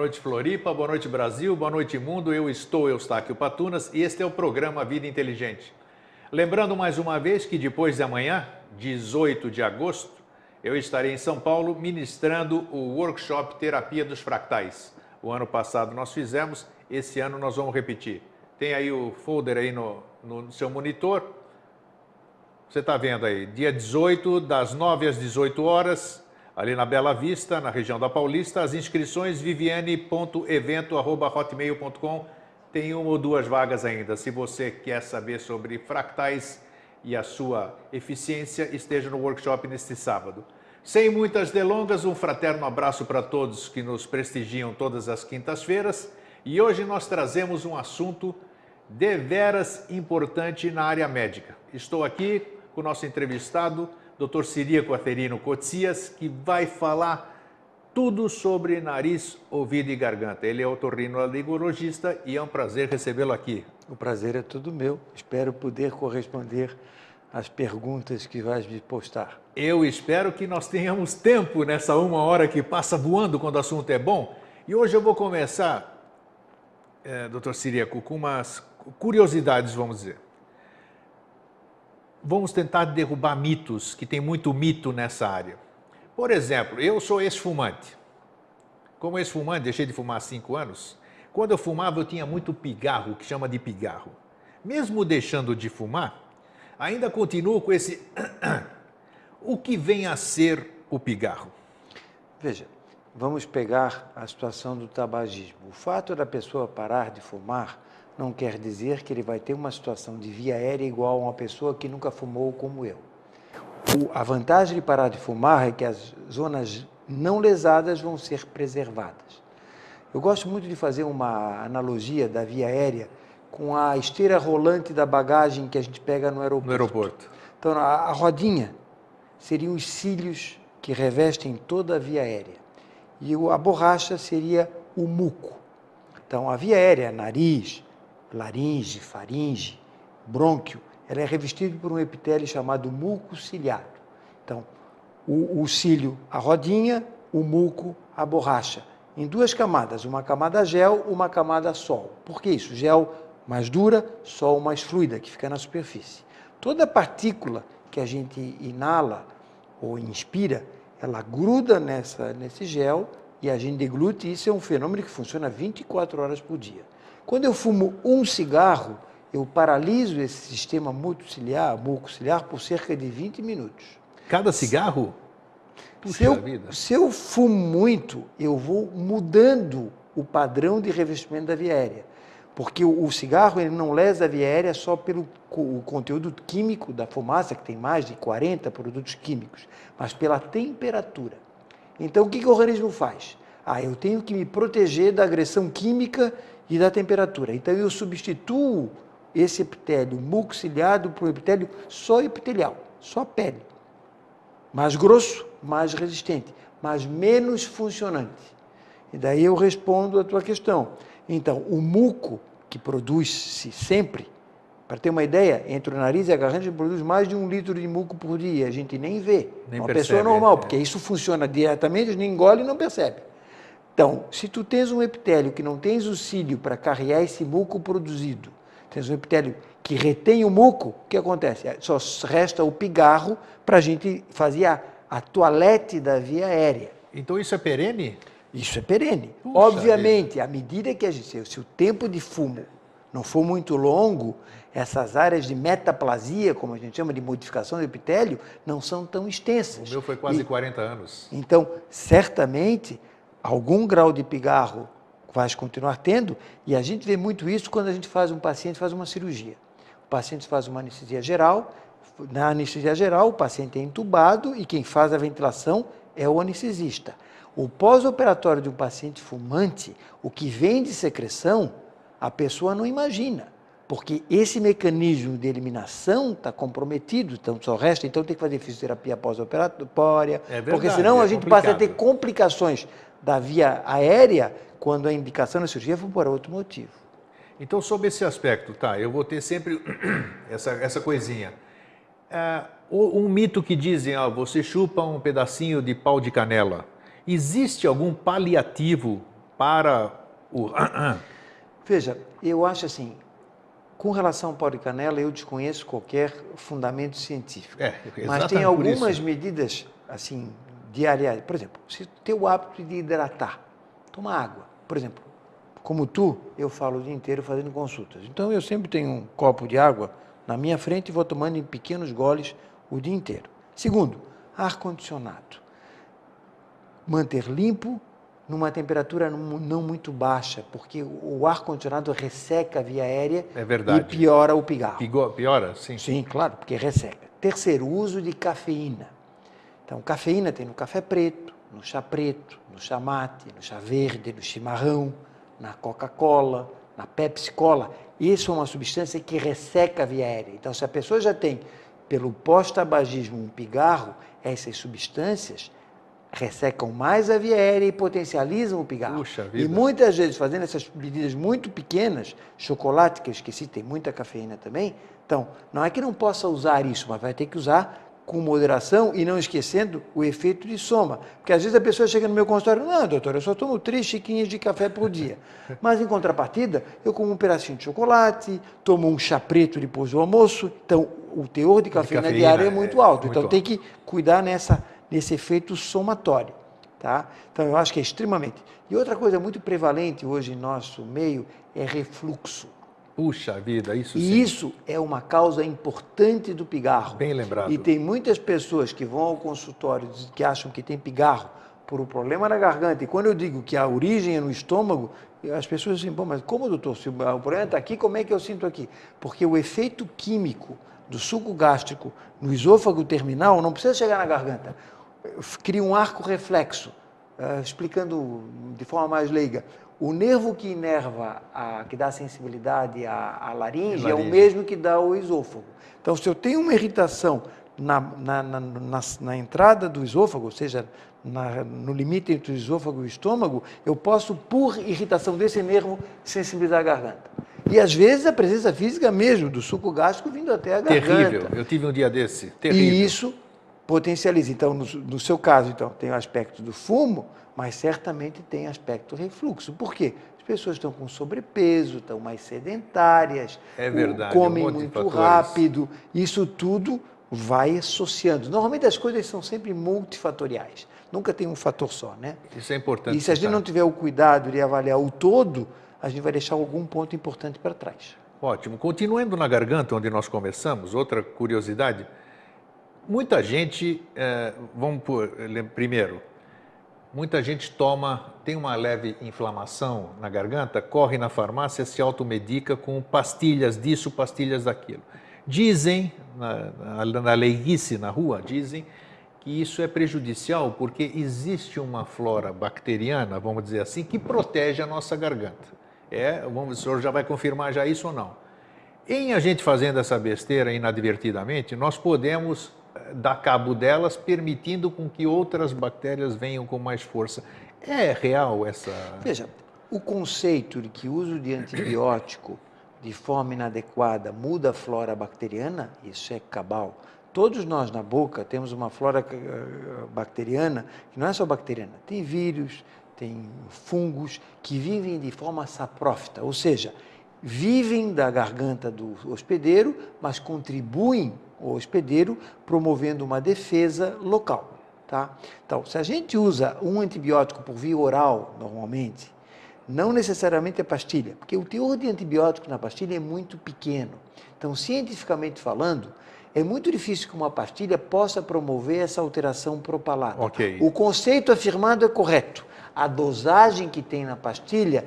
Noite, Floripa. Boa noite, Brasil. Boa noite, mundo. Eu estou Eustáquio Patunas e este é o programa Vida Inteligente. Lembrando mais uma vez que depois de amanhã, 18 de agosto, eu estarei em São Paulo ministrando o workshop Terapia dos Fractais. O ano passado nós fizemos, esse ano nós vamos repetir. Tem aí o folder aí no, no seu monitor. Você está vendo aí, dia 18, das 9 às 18 horas, ali na Bela Vista, na região da Paulista. As inscrições viviane.evento.hotmail.com tem uma ou duas vagas ainda. Se você quer saber sobre fractais e a sua eficiência, esteja no workshop neste sábado. Sem muitas delongas, um fraterno abraço para todos que nos prestigiam todas as quintas-feiras. E hoje nós trazemos um assunto deveras importante na área médica. Estou aqui com o nosso entrevistado, Dr. Siríaco Aferino Cotsias, que vai falar tudo sobre nariz, ouvido e garganta. Ele é otorrinolaringologista e é um prazer recebê-lo aqui. O prazer é todo meu. Espero poder corresponder às perguntas que vais me postar. Eu espero que nós tenhamos tempo nessa uma hora que passa voando quando o assunto é bom. E hoje eu vou começar, é, doutor Siríaco, com umas curiosidades, vamos dizer. Vamos tentar derrubar mitos, que tem muito mito nessa área. Por exemplo, eu sou ex-fumante. Como ex-fumante, deixei de fumar há cinco anos. Quando eu fumava, eu tinha muito pigarro, que chama de pigarro. Mesmo deixando de fumar, ainda continuo com esse. o que vem a ser o pigarro? Veja, vamos pegar a situação do tabagismo. O fato da pessoa parar de fumar não quer dizer que ele vai ter uma situação de via aérea igual a uma pessoa que nunca fumou como eu. O, a vantagem de parar de fumar é que as zonas não lesadas vão ser preservadas. Eu gosto muito de fazer uma analogia da via aérea com a esteira rolante da bagagem que a gente pega no aeroporto. No aeroporto. Então, a, a rodinha seriam os cílios que revestem toda a via aérea. E a borracha seria o muco. Então, a via aérea, nariz, laringe, faringe, brônquio, ela é revestida por um epitélio chamado muco ciliado. Então, o, o cílio, a rodinha, o muco, a borracha, em duas camadas, uma camada gel, uma camada sol. Por que isso? Gel mais dura, sol mais fluida, que fica na superfície. Toda partícula que a gente inala ou inspira, ela gruda nessa, nesse gel e a gente deglute. Isso é um fenômeno que funciona 24 horas por dia. Quando eu fumo um cigarro, eu paraliso esse sistema mucociliar, mucociliar por cerca de 20 minutos. Cada cigarro? Puxa se, eu, vida. se eu fumo muito, eu vou mudando o padrão de revestimento da via aérea. Porque o, o cigarro ele não lesa a via aérea só pelo o conteúdo químico da fumaça, que tem mais de 40 produtos químicos, mas pela temperatura. Então, o que, que o organismo faz? Ah, eu tenho que me proteger da agressão química e da temperatura. Então eu substituo esse epitélio mucociliado por um epitélio só epitelial, só pele. Mais grosso, mais resistente, mas menos funcionante. E daí eu respondo a tua questão. Então, o muco, que produz-se sempre, para ter uma ideia, entre o nariz e a garganta, a gente produz mais de um litro de muco por dia. A gente nem vê. Nem uma percebe, pessoa normal, é. porque isso funciona diretamente, a gente engole e não percebe. Então, se tu tens um epitélio que não tens o cílio para carregar esse muco produzido, tens um epitélio que retém o muco, o que acontece? É, só resta o pigarro para a gente fazer a, a toalete da via aérea. Então isso é perene? Isso é perene. Puxa Obviamente, vida. à medida que a gente, se o tempo de fumo não for muito longo, essas áreas de metaplasia, como a gente chama de modificação do epitélio, não são tão extensas. O meu foi quase e, 40 anos. Então, certamente, algum grau de pigarro vai continuar tendo, e a gente vê muito isso quando a gente faz um paciente faz uma cirurgia. O paciente faz uma anestesia geral, na anestesia geral o paciente é entubado e quem faz a ventilação é o anestesista. O pós-operatório de um paciente fumante, o que vem de secreção, a pessoa não imagina, porque esse mecanismo de eliminação está comprometido, então só resta, então tem que fazer fisioterapia pós-operatória, é porque senão é a gente complicado. passa a ter complicações da via aérea quando a indicação da cirurgia for por outro motivo. Então, sobre esse aspecto, tá, eu vou ter sempre essa, essa coisinha. É, um mito que dizem, ó, você chupa um pedacinho de pau de canela. Existe algum paliativo para o. Veja, eu acho assim, com relação ao pó de canela, eu desconheço qualquer fundamento científico. É, mas tem algumas medidas, assim, diárias. Por exemplo, se tem o hábito de hidratar, toma água. Por exemplo, como tu, eu falo o dia inteiro fazendo consultas. Então eu sempre tenho um copo de água na minha frente e vou tomando em pequenos goles o dia inteiro. Segundo, ar-condicionado. Manter limpo numa temperatura não muito baixa, porque o ar-condicionado resseca a via aérea é verdade. e piora o pigarro. Piora, sim. Sim, claro, porque resseca. Terceiro, uso de cafeína. Então, cafeína tem no café preto, no chá preto, no chá mate, no chá verde, no chimarrão, na Coca-Cola, na Pepsi-Cola. Isso é uma substância que resseca a via aérea. Então, se a pessoa já tem, pelo pós-tabagismo, um pigarro, essas substâncias ressecam mais a via aérea e potencializam o pigarro. Puxa vida. E muitas vezes, fazendo essas medidas muito pequenas, chocolate, que eu esqueci, tem muita cafeína também, então, não é que não possa usar isso, mas vai ter que usar com moderação e não esquecendo o efeito de soma. Porque às vezes a pessoa chega no meu consultório, não, doutor, eu só tomo três chiquinhas de café por dia. Mas em contrapartida, eu como um pedacinho de chocolate, tomo um chá preto depois do almoço, então o teor de cafeína, de cafeína diária é muito alto. É muito então alto. tem que cuidar nessa, nesse efeito somatório. Tá? Então eu acho que é extremamente. E outra coisa muito prevalente hoje em nosso meio é refluxo. Puxa vida, isso E sim. isso é uma causa importante do pigarro. Bem lembrado. E tem muitas pessoas que vão ao consultório que acham que tem pigarro por um problema na garganta. E quando eu digo que a origem é no estômago, as pessoas dizem, bom, mas como, doutor? Se o problema está aqui, como é que eu sinto aqui? Porque o efeito químico do suco gástrico no esôfago terminal não precisa chegar na garganta. Cria um arco reflexo. Uh, explicando de forma mais leiga, o nervo que inerva, a, que dá sensibilidade à, à laringe, laringe, é o mesmo que dá o esôfago. Então, se eu tenho uma irritação na, na, na, na, na entrada do esôfago, ou seja, no limite entre o esôfago e o estômago, eu posso, por irritação desse nervo, sensibilizar a garganta. E às vezes a presença física mesmo do suco gástrico vindo até a garganta. Terrível. Eu tive um dia desse. Terrível. E isso potencializa. Então, no, no seu caso, então, tem o aspecto do fumo, mas certamente tem aspecto refluxo. Por quê? As pessoas estão com sobrepeso, estão mais sedentárias, é verdade, comem um muito rápido. Isso tudo vai associando. Normalmente as coisas são sempre multifatoriais. Nunca tem um fator só, né? Isso é importante. E se a gente não tiver o cuidado de avaliar o todo, a gente vai deixar algum ponto importante para trás. Ótimo. Continuando na garganta, onde nós começamos, outra curiosidade. Muita gente, é, vamos por, primeiro, Muita gente toma, tem uma leve inflamação na garganta, corre na farmácia, se automedica com pastilhas disso, pastilhas daquilo. Dizem, na, na, na leiguice na rua, dizem que isso é prejudicial porque existe uma flora bacteriana, vamos dizer assim, que protege a nossa garganta. É, vamos, o senhor já vai confirmar já isso ou não? Em a gente fazendo essa besteira inadvertidamente, nós podemos dar cabo delas, permitindo com que outras bactérias venham com mais força. É real essa. Veja, o conceito de que o uso de antibiótico de forma inadequada muda a flora bacteriana, isso é cabal. Todos nós na boca temos uma flora eh, bacteriana que não é só bacteriana, tem vírus, tem fungos que vivem de forma saprófita, ou seja, vivem da garganta do hospedeiro, mas contribuem o hospedeiro, promovendo uma defesa local. Tá? Então, se a gente usa um antibiótico por via oral, normalmente, não necessariamente a pastilha, porque o teor de antibiótico na pastilha é muito pequeno. Então, cientificamente falando, é muito difícil que uma pastilha possa promover essa alteração propalada. Okay. O conceito afirmado é correto. A dosagem que tem na pastilha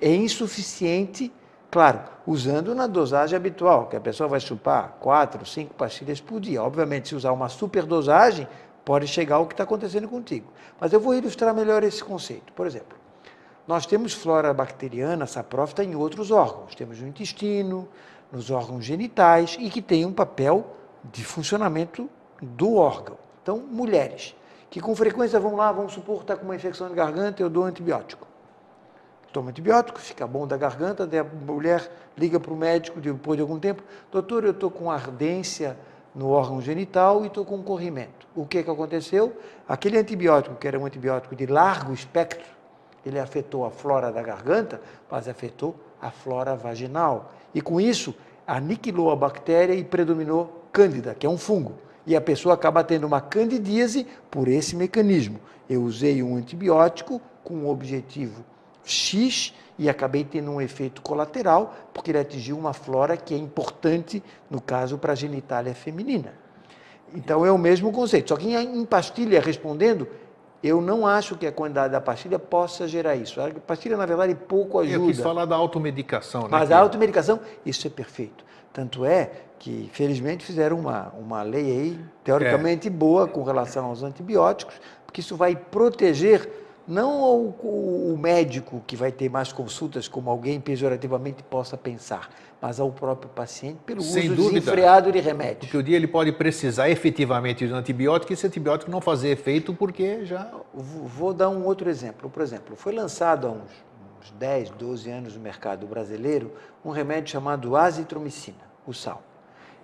é insuficiente Claro, usando na dosagem habitual, que a pessoa vai chupar quatro, cinco pastilhas por dia. Obviamente, se usar uma superdosagem, pode chegar ao que está acontecendo contigo. Mas eu vou ilustrar melhor esse conceito. Por exemplo, nós temos flora bacteriana, saprófita, em outros órgãos. Temos no intestino, nos órgãos genitais e que tem um papel de funcionamento do órgão. Então, mulheres que com frequência vão lá, vamos supor que está com uma infecção de garganta, eu dou antibiótico toma antibiótico, fica bom da garganta, daí a mulher liga para o médico depois de algum tempo, doutor, eu estou com ardência no órgão genital e estou com corrimento. O que, que aconteceu? Aquele antibiótico, que era um antibiótico de largo espectro, ele afetou a flora da garganta, mas afetou a flora vaginal. E com isso, aniquilou a bactéria e predominou cândida, que é um fungo. E a pessoa acaba tendo uma candidíase por esse mecanismo. Eu usei um antibiótico com um objetivo X e acabei tendo um efeito colateral, porque ele atingiu uma flora que é importante, no caso, para a genitália feminina. Então é o mesmo conceito. Só que em pastilha, respondendo, eu não acho que a quantidade da pastilha possa gerar isso. A pastilha, na verdade, pouco ajuda. Eu quis falar da automedicação. Né, Mas a automedicação, isso é perfeito. Tanto é que, felizmente, fizeram uma, uma lei aí, teoricamente é. boa, com relação aos antibióticos, porque isso vai proteger não o, o, médico que vai ter mais consultas, como alguém pejorativamente possa pensar, mas ao próprio paciente pelo Sem uso dúvida, desenfreado de remédios. Porque o dia ele pode precisar efetivamente de um antibiótico e esse antibiótico não fazer efeito porque já... Vou dar um outro exemplo. Por exemplo, foi lançado há uns, uns 10, 12 anos no mercado brasileiro um remédio chamado azitromicina, o sal.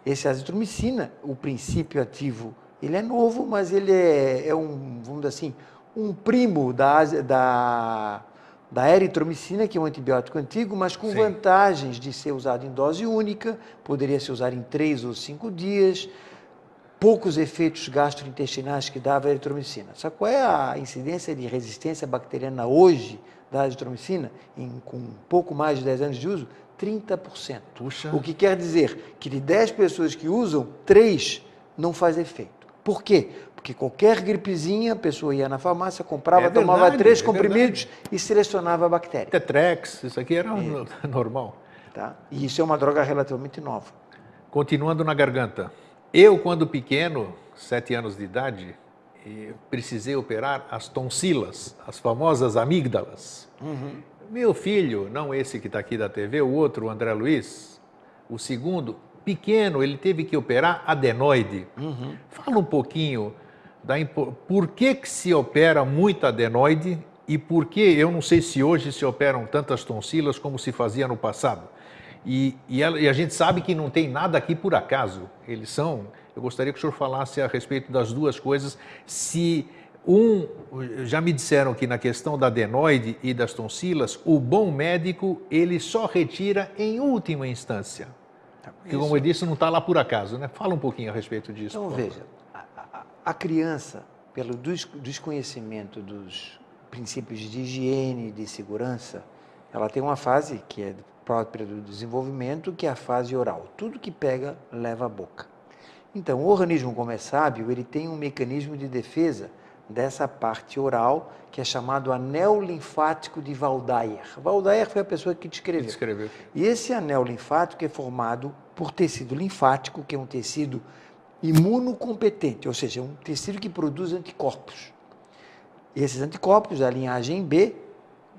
Esse azitromicina, o princípio ativo, ele é novo, mas ele é, é um, vamos dizer assim, um primo da, da, da eritromicina, que é um antibiótico antigo, mas com Sim. vantagens de ser usado em dose única, poderia ser usado em três ou cinco dias, poucos efeitos gastrointestinais que dava a eritromicina. Sabe qual é a incidência de resistência bacteriana hoje da eritromicina, em, com um pouco mais de 10 anos de uso? 30%. Puxa. O que quer dizer que de 10 pessoas que usam, 3 não faz efeito. Por quê? Porque qualquer gripezinha, a pessoa ia na farmácia, comprava, é tomava verdade, três é comprimidos e selecionava a bactéria. Tetrex, isso aqui era é. normal. Tá? E isso é uma droga relativamente nova. Continuando na garganta. Eu, quando pequeno, sete anos de idade, precisei operar as tonsilas, as famosas amígdalas. Uhum. Meu filho, não esse que está aqui da TV, o outro, o André Luiz, o segundo, pequeno, ele teve que operar adenoide. Uhum. Fala um pouquinho da por que, que se opera muito adenoide e por que, eu não sei se hoje se operam tantas tonsilas como se fazia no passado. E, e, ela, e, a gente sabe que não tem nada aqui por acaso. Eles são. Eu gostaria que o senhor falasse a respeito das duas coisas. Se um, já me disseram que na questão da adenoide e das tonsilas, o bom médico ele só retira em última instância. Porque, como eu disse, não está lá por acaso, né? Fala um pouquinho a respeito disso. Então, veja, a criança, pelo desconhecimento dos princípios de higiene e de segurança, ela tem uma fase que é própria do desenvolvimento, que é a fase oral. Tudo que pega, leva à boca. Então, o organismo, como é sábio, ele tem um mecanismo de defesa dessa parte oral, que é chamado anel linfático de Waldeyer. Waldeyer foi a pessoa que descreveu. descreveu. E esse anel linfático é formado por tecido linfático, que é um tecido imunocompetente, ou seja, um tecido que produz anticorpos. Esses anticorpos da linhagem B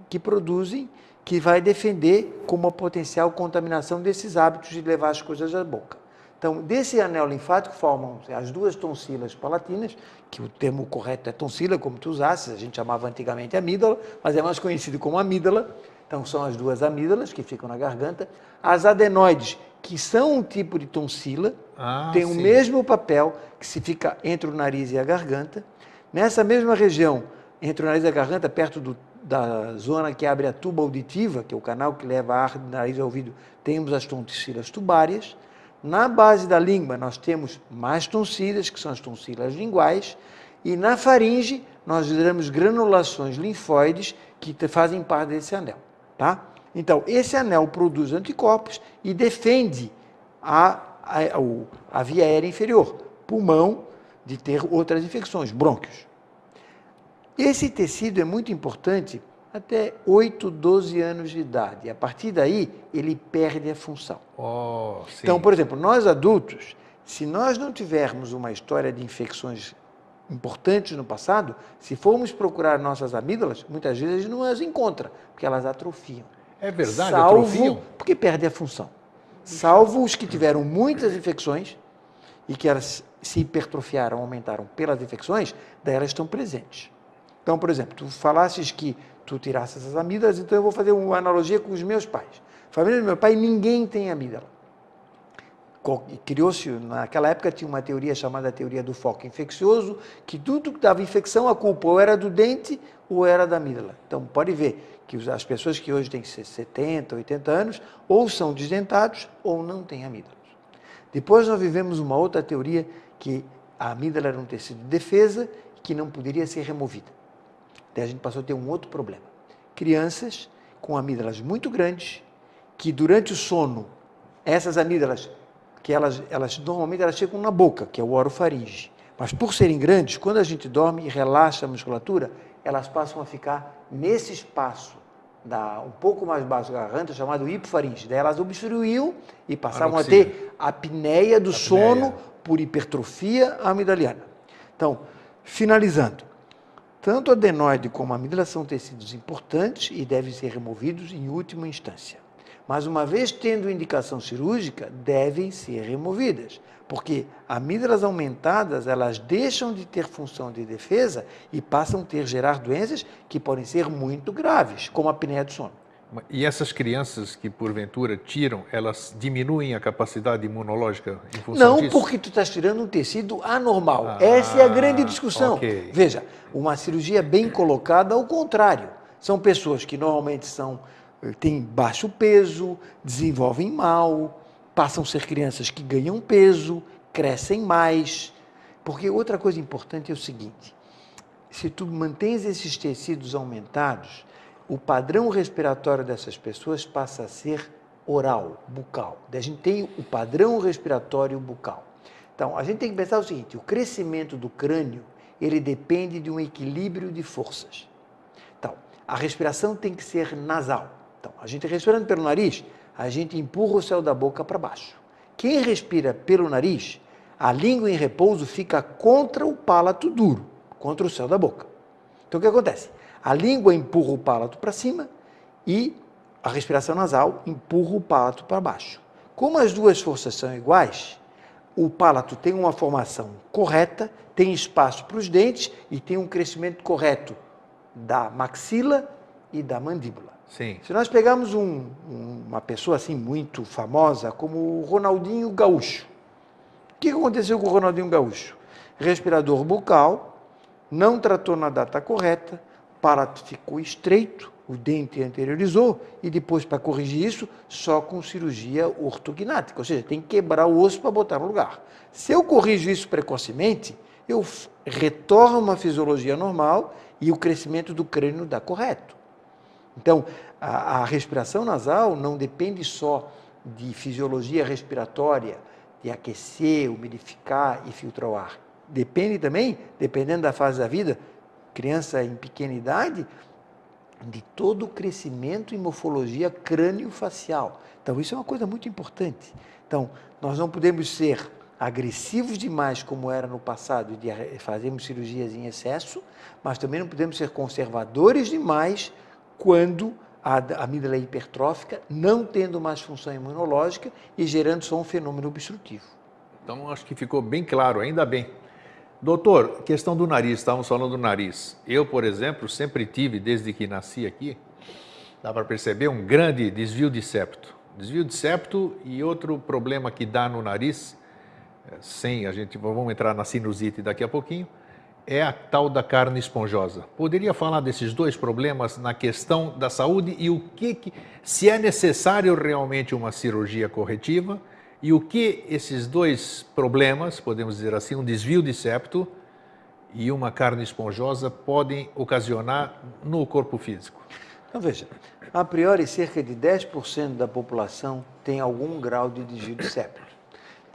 que produzem, que vai defender como a potencial contaminação desses hábitos de levar as coisas à boca. Então, desse anel linfático formam as duas tonsilas palatinas, que o termo correto é tonsila, como tu usasses, a gente chamava antigamente amígdala, mas é mais conhecido como amígdala. Então, são as duas amígdalas que ficam na garganta. As adenoides, que são um tipo de tonsila, ah, tem sim. o mesmo papel que se fica entre o nariz e a garganta. Nessa mesma região, entre o nariz e a garganta, perto do, da zona que abre a tuba auditiva, que é o canal que leva ar do nariz ao ouvido, temos as tonsilas tubárias. Na base da língua, nós temos mais tonsilas, que são as tonsilas linguais. E na faringe, nós geramos granulações linfóides que fazem parte desse anel. Tá? Então, esse anel produz anticorpos e defende a, a, a via aérea inferior, pulmão, de ter outras infecções, brônquios. Esse tecido é muito importante até 8, 12 anos de idade. A partir daí, ele perde a função. Oh, então, por exemplo, nós adultos, se nós não tivermos uma história de infecções importantes no passado, se formos procurar nossas amígdalas, muitas vezes a gente não as encontra, porque elas atrofiam. É verdade, salvo atrofiam? porque perde a função. Salvo os que tiveram muitas infecções e que elas se hipertrofiaram, aumentaram pelas infecções, daí elas estão presentes. Então, por exemplo, tu falasses que tu tirasses as amígdalas, então eu vou fazer uma analogia com os meus pais. Família do meu pai, ninguém tem amígdala. Criou-se, naquela época tinha uma teoria chamada teoria do foco infeccioso, que tudo que dava infecção, a culpa ou era do dente ou era da amígdala. Então, pode ver que as pessoas que hoje têm 70, 80 anos, ou são desdentados ou não têm amígdalas. Depois nós vivemos uma outra teoria que a amígdala era um tecido de defesa que não poderia ser removida. Daí a gente passou a ter um outro problema. Crianças com amígdalas muito grandes, que durante o sono, essas amígdalas que elas, elas normalmente elas chegam na boca, que é o orofaringe. Mas por serem grandes, quando a gente dorme e relaxa a musculatura, elas passam a ficar nesse espaço da, um pouco mais baixo da garganta, chamado hipofaringe. Daí elas obstruíam e passavam a ter a apneia do apneia. sono por hipertrofia amidaliana. Então, finalizando, tanto o adenoide como a amígdala são tecidos importantes e devem ser removidos em última instância. Mas uma vez tendo indicação cirúrgica, devem ser removidas, porque amígdalas aumentadas, elas deixam de ter função de defesa e passam a ter gerar doenças que podem ser muito graves, como a apneia do sono. E essas crianças que porventura tiram, elas diminuem a capacidade imunológica em função Não, disso? Não, porque tu estás tirando um tecido anormal. Ah, Essa é a grande discussão. Okay. Veja, uma cirurgia bem colocada, ao contrário. São pessoas que normalmente são têm baixo peso, desenvolvem mal, passam a ser crianças que ganham peso, crescem mais. Porque outra coisa importante é o seguinte: se tu mantens esses tecidos aumentados, o padrão respiratório dessas pessoas passa a ser oral, bucal. A gente tem o padrão respiratório bucal. Então, a gente tem que pensar o seguinte: o crescimento do crânio ele depende de um equilíbrio de forças. Então, a respiração tem que ser nasal. Então, a gente respirando pelo nariz, a gente empurra o céu da boca para baixo. Quem respira pelo nariz, a língua em repouso fica contra o palato duro, contra o céu da boca. Então, o que acontece? A língua empurra o palato para cima e a respiração nasal empurra o palato para baixo. Como as duas forças são iguais, o palato tem uma formação correta, tem espaço para os dentes e tem um crescimento correto da maxila e da mandíbula. Sim. Se nós pegarmos um, uma pessoa assim muito famosa, como o Ronaldinho Gaúcho, o que aconteceu com o Ronaldinho Gaúcho? Respirador bucal, não tratou na data correta, o ficou estreito, o dente anteriorizou e depois, para corrigir isso, só com cirurgia ortognática, ou seja, tem que quebrar o osso para botar no lugar. Se eu corrijo isso precocemente, eu retorno uma fisiologia normal e o crescimento do crânio dá correto. Então, a, a respiração nasal não depende só de fisiologia respiratória, de aquecer, umidificar e filtrar o ar. Depende também, dependendo da fase da vida, criança em pequena idade, de todo o crescimento e morfologia crânio-facial. Então, isso é uma coisa muito importante. Então, nós não podemos ser agressivos demais, como era no passado, de fazermos cirurgias em excesso, mas também não podemos ser conservadores demais quando a amígdala é hipertrófica, não tendo mais função imunológica e gerando só um fenômeno obstrutivo. Então, acho que ficou bem claro, ainda bem. Doutor, questão do nariz, estávamos falando do nariz. Eu, por exemplo, sempre tive, desde que nasci aqui, dá para perceber um grande desvio de septo. Desvio de septo e outro problema que dá no nariz, eh, sem a gente, vamos entrar na sinusite daqui a pouquinho, é a tal da carne esponjosa. Poderia falar desses dois problemas na questão da saúde e o que, que se é necessário realmente uma cirurgia corretiva e o que esses dois problemas, podemos dizer assim, um desvio de septo e uma carne esponjosa podem ocasionar no corpo físico? Então veja, a priori cerca de 10% da população tem algum grau de desvio de septo.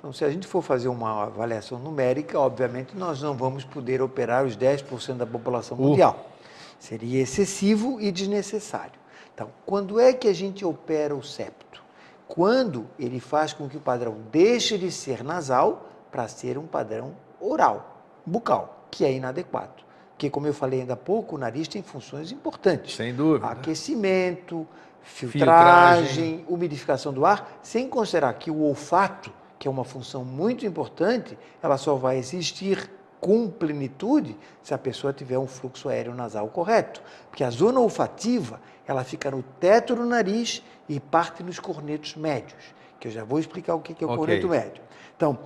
Então, se a gente for fazer uma avaliação numérica, obviamente nós não vamos poder operar os 10% da população mundial. Uh. Seria excessivo e desnecessário. Então, quando é que a gente opera o septo? Quando ele faz com que o padrão deixe de ser nasal para ser um padrão oral, bucal, que é inadequado. Porque, como eu falei ainda há pouco, o nariz tem funções importantes. Sem dúvida. Aquecimento, filtragem, filtragem. umidificação do ar, sem considerar que o olfato que é uma função muito importante, ela só vai existir com plenitude se a pessoa tiver um fluxo aéreo nasal correto. Porque a zona olfativa, ela fica no teto do nariz e parte nos cornetos médios, que eu já vou explicar o que é o okay. corneto médio. Então,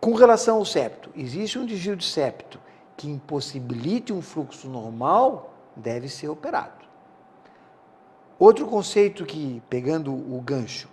com relação ao septo, existe um desvio de septo que impossibilite um fluxo normal, deve ser operado. Outro conceito que, pegando o gancho,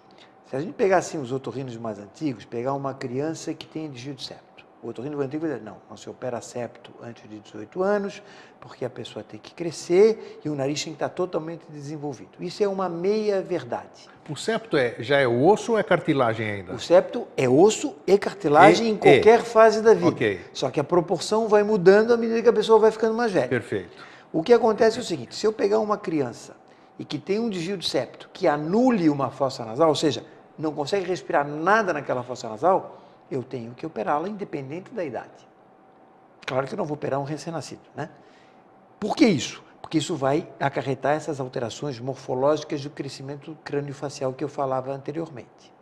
se a gente pegar assim os otorrinos mais antigos, pegar uma criança que tem desvio de septo, o otorrino antigo vai dizer, não, não se opera septo antes de 18 anos, porque a pessoa tem que crescer e o nariz tem que estar totalmente desenvolvido. Isso é uma meia-verdade. O septo é, já é osso ou é cartilagem ainda? O septo é osso e cartilagem e, em qualquer e. fase da vida. Okay. Só que a proporção vai mudando à medida que a pessoa vai ficando mais velha. Perfeito. O que acontece é o seguinte, se eu pegar uma criança e que tem um desvio de septo que anule uma fossa nasal, ou seja, não consegue respirar nada naquela fossa nasal, eu tenho que operá-la independente da idade. Claro que eu não vou operar um recém-nascido, né? Por que isso? Porque isso vai acarretar essas alterações morfológicas do crescimento crânio-facial que eu falava anteriormente.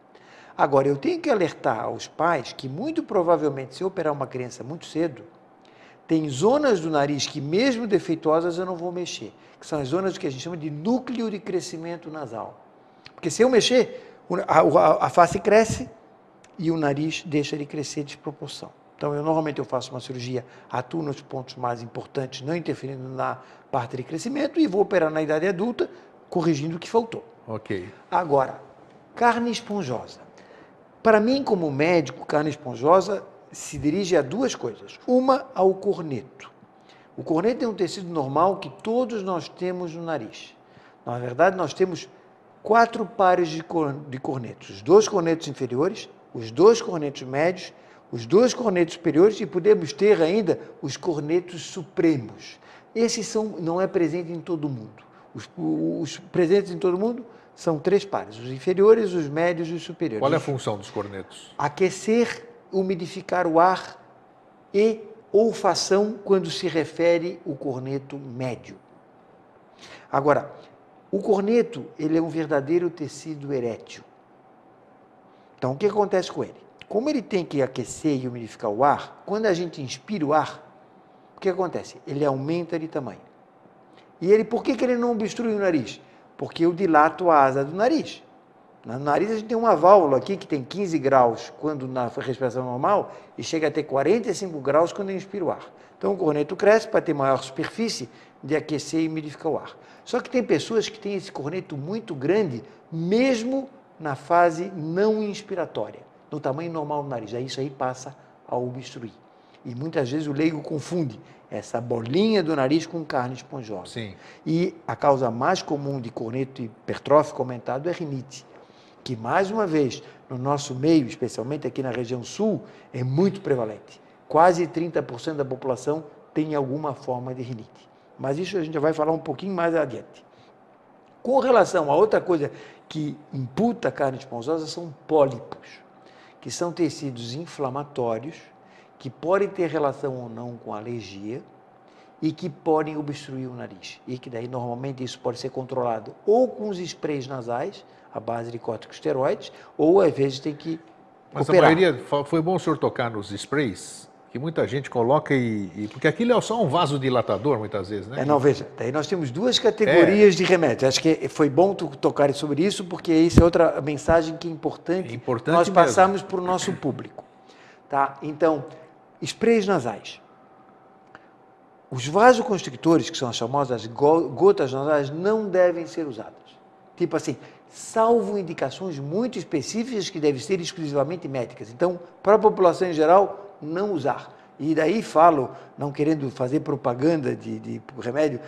Agora, eu tenho que alertar aos pais que, muito provavelmente, se eu operar uma criança muito cedo, tem zonas do nariz que, mesmo defeituosas, eu não vou mexer, que são as zonas que a gente chama de núcleo de crescimento nasal. Porque se eu mexer, a, a, face cresce, e o nariz deixa de crescer de proporção. Então, eu normalmente eu faço uma cirurgia, atuo nos pontos mais importantes, não interferindo na parte de crescimento e vou operar na idade adulta, corrigindo o que faltou. Ok. Agora, carne esponjosa. Para mim, como médico, carne esponjosa se dirige a duas coisas. Uma, ao corneto. O corneto é um tecido normal que todos nós temos no nariz. Na verdade, nós temos quatro pares de cornetos. Os dois cornetos inferiores, os dois cornetos médios, os dois cornetos superiores e podemos ter ainda os cornetos supremos. Esses são, não é presente em todo mundo. Os, os presentes em todo mundo são três pares: os inferiores, os médios e os superiores. Qual é a função dos cornetos? Aquecer, umidificar o ar e olfação quando se refere o corneto médio. Agora, o corneto ele é um verdadeiro tecido erétil. Então, o que acontece com ele? Como ele tem que aquecer e umidificar o ar, quando a gente inspira o ar, o que acontece? Ele aumenta de tamanho. E ele, por que, que ele não obstrui o nariz? Porque eu dilato a asa do nariz. No nariz a gente tem uma válvula aqui que tem 15 graus quando na respiração normal e chega a ter 45 graus quando eu inspiro o ar. Então o corneto cresce para ter maior superfície de aquecer e umidificar o ar. Só que tem pessoas que têm esse corneto muito grande, mesmo na fase não inspiratória, no tamanho normal do nariz. Aí isso aí passa a obstruir. E muitas vezes o leigo confunde essa bolinha do nariz com carne esponjosa. Sim. E a causa mais comum de corneto hipertrófico aumentado é rinite, que mais uma vez no nosso meio, especialmente aqui na região sul, é muito prevalente. Quase 30% da população tem alguma forma de rinite. Mas isso a gente vai falar um pouquinho mais adiante. Com relação a outra coisa que imputa a carne esponjosa são pólipos, que são tecidos inflamatórios que podem ter relação ou não com alergia e que podem obstruir o nariz. E que daí normalmente isso pode ser controlado ou com os sprays nasais, à base de corticosteroides, ou às vezes tem que Mas operar. a maioria, foi bom o senhor tocar nos sprays, que muita gente coloca e, e, porque aquilo é só um vasodilatador muitas vezes, né? É, não veja. Daí nós temos duas categorias é. de remédios. Acho que foi bom tu tocar sobre isso porque isso é outra mensagem que é importante. É importante nós passamos para o nosso público, tá? Então, sprays nasais. Os vasoconstrictores, que são as famosas gotas nasais, não devem ser usadas. Tipo assim, salvo indicações muito específicas que devem ser exclusivamente médicas. Então, para a população em geral, não usar. E daí falo, não querendo fazer propaganda de, de remédio,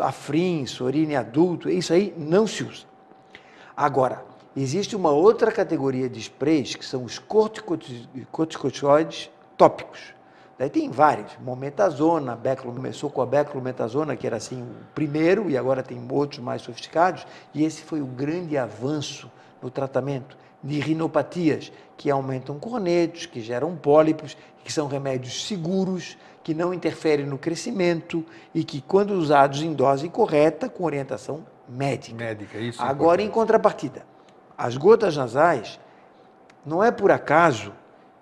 afrim, sorine adulto, isso aí não se usa. Agora, existe uma outra categoria de sprays que são os corticoides tópicos. Daí tem vários, mometazona, beclo, começou com a beclometazona, que era assim o primeiro, e agora tem outros mais sofisticados, e esse foi o grande avanço no tratamento de rinopatias, que aumentam cornetos, que geram pólipos, que são remédios seguros, que não interferem no crescimento e que, quando usados em dose correta, com orientação médica. Médica, isso. É Agora, em contrapartida, as gotas nasais, não é por acaso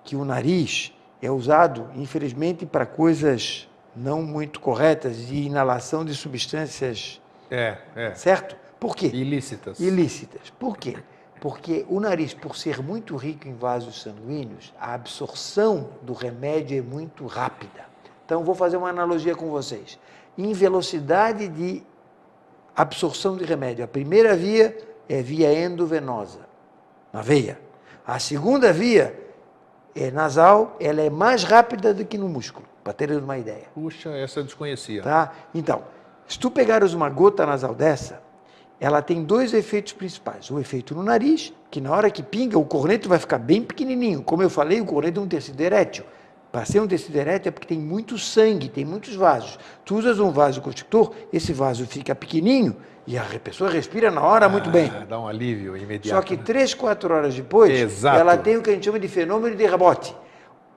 que o nariz é usado, infelizmente, para coisas não muito corretas de inalação de substâncias. É, é. Certo? Por quê? Ilícitas. Ilícitas. Por quê? Porque o nariz, por ser muito rico em vasos sanguíneos, a absorção do remédio é muito rápida. Então, vou fazer uma analogia com vocês. Em velocidade de absorção de remédio, a primeira via é via endovenosa, na veia. A segunda via é nasal, ela é mais rápida do que no músculo, para ter uma ideia. Puxa, essa eu desconhecia. Tá? Então, se tu pegares uma gota nasal dessa, ela tem dois efeitos principais. O efeito no nariz, que na hora que pinga, o corneto vai ficar bem pequenininho. Como eu falei, o corneto é um tecido erétil. Para ser um tecido erétil é porque tem muito sangue, tem muitos vasos. Tu usas um vaso constrictor, esse vaso fica pequenininho e a pessoa respira na hora ah, muito bem. Dá um alívio imediato. Só que né? três, quatro horas depois, Exato. ela tem o que a gente chama de fenômeno de rebote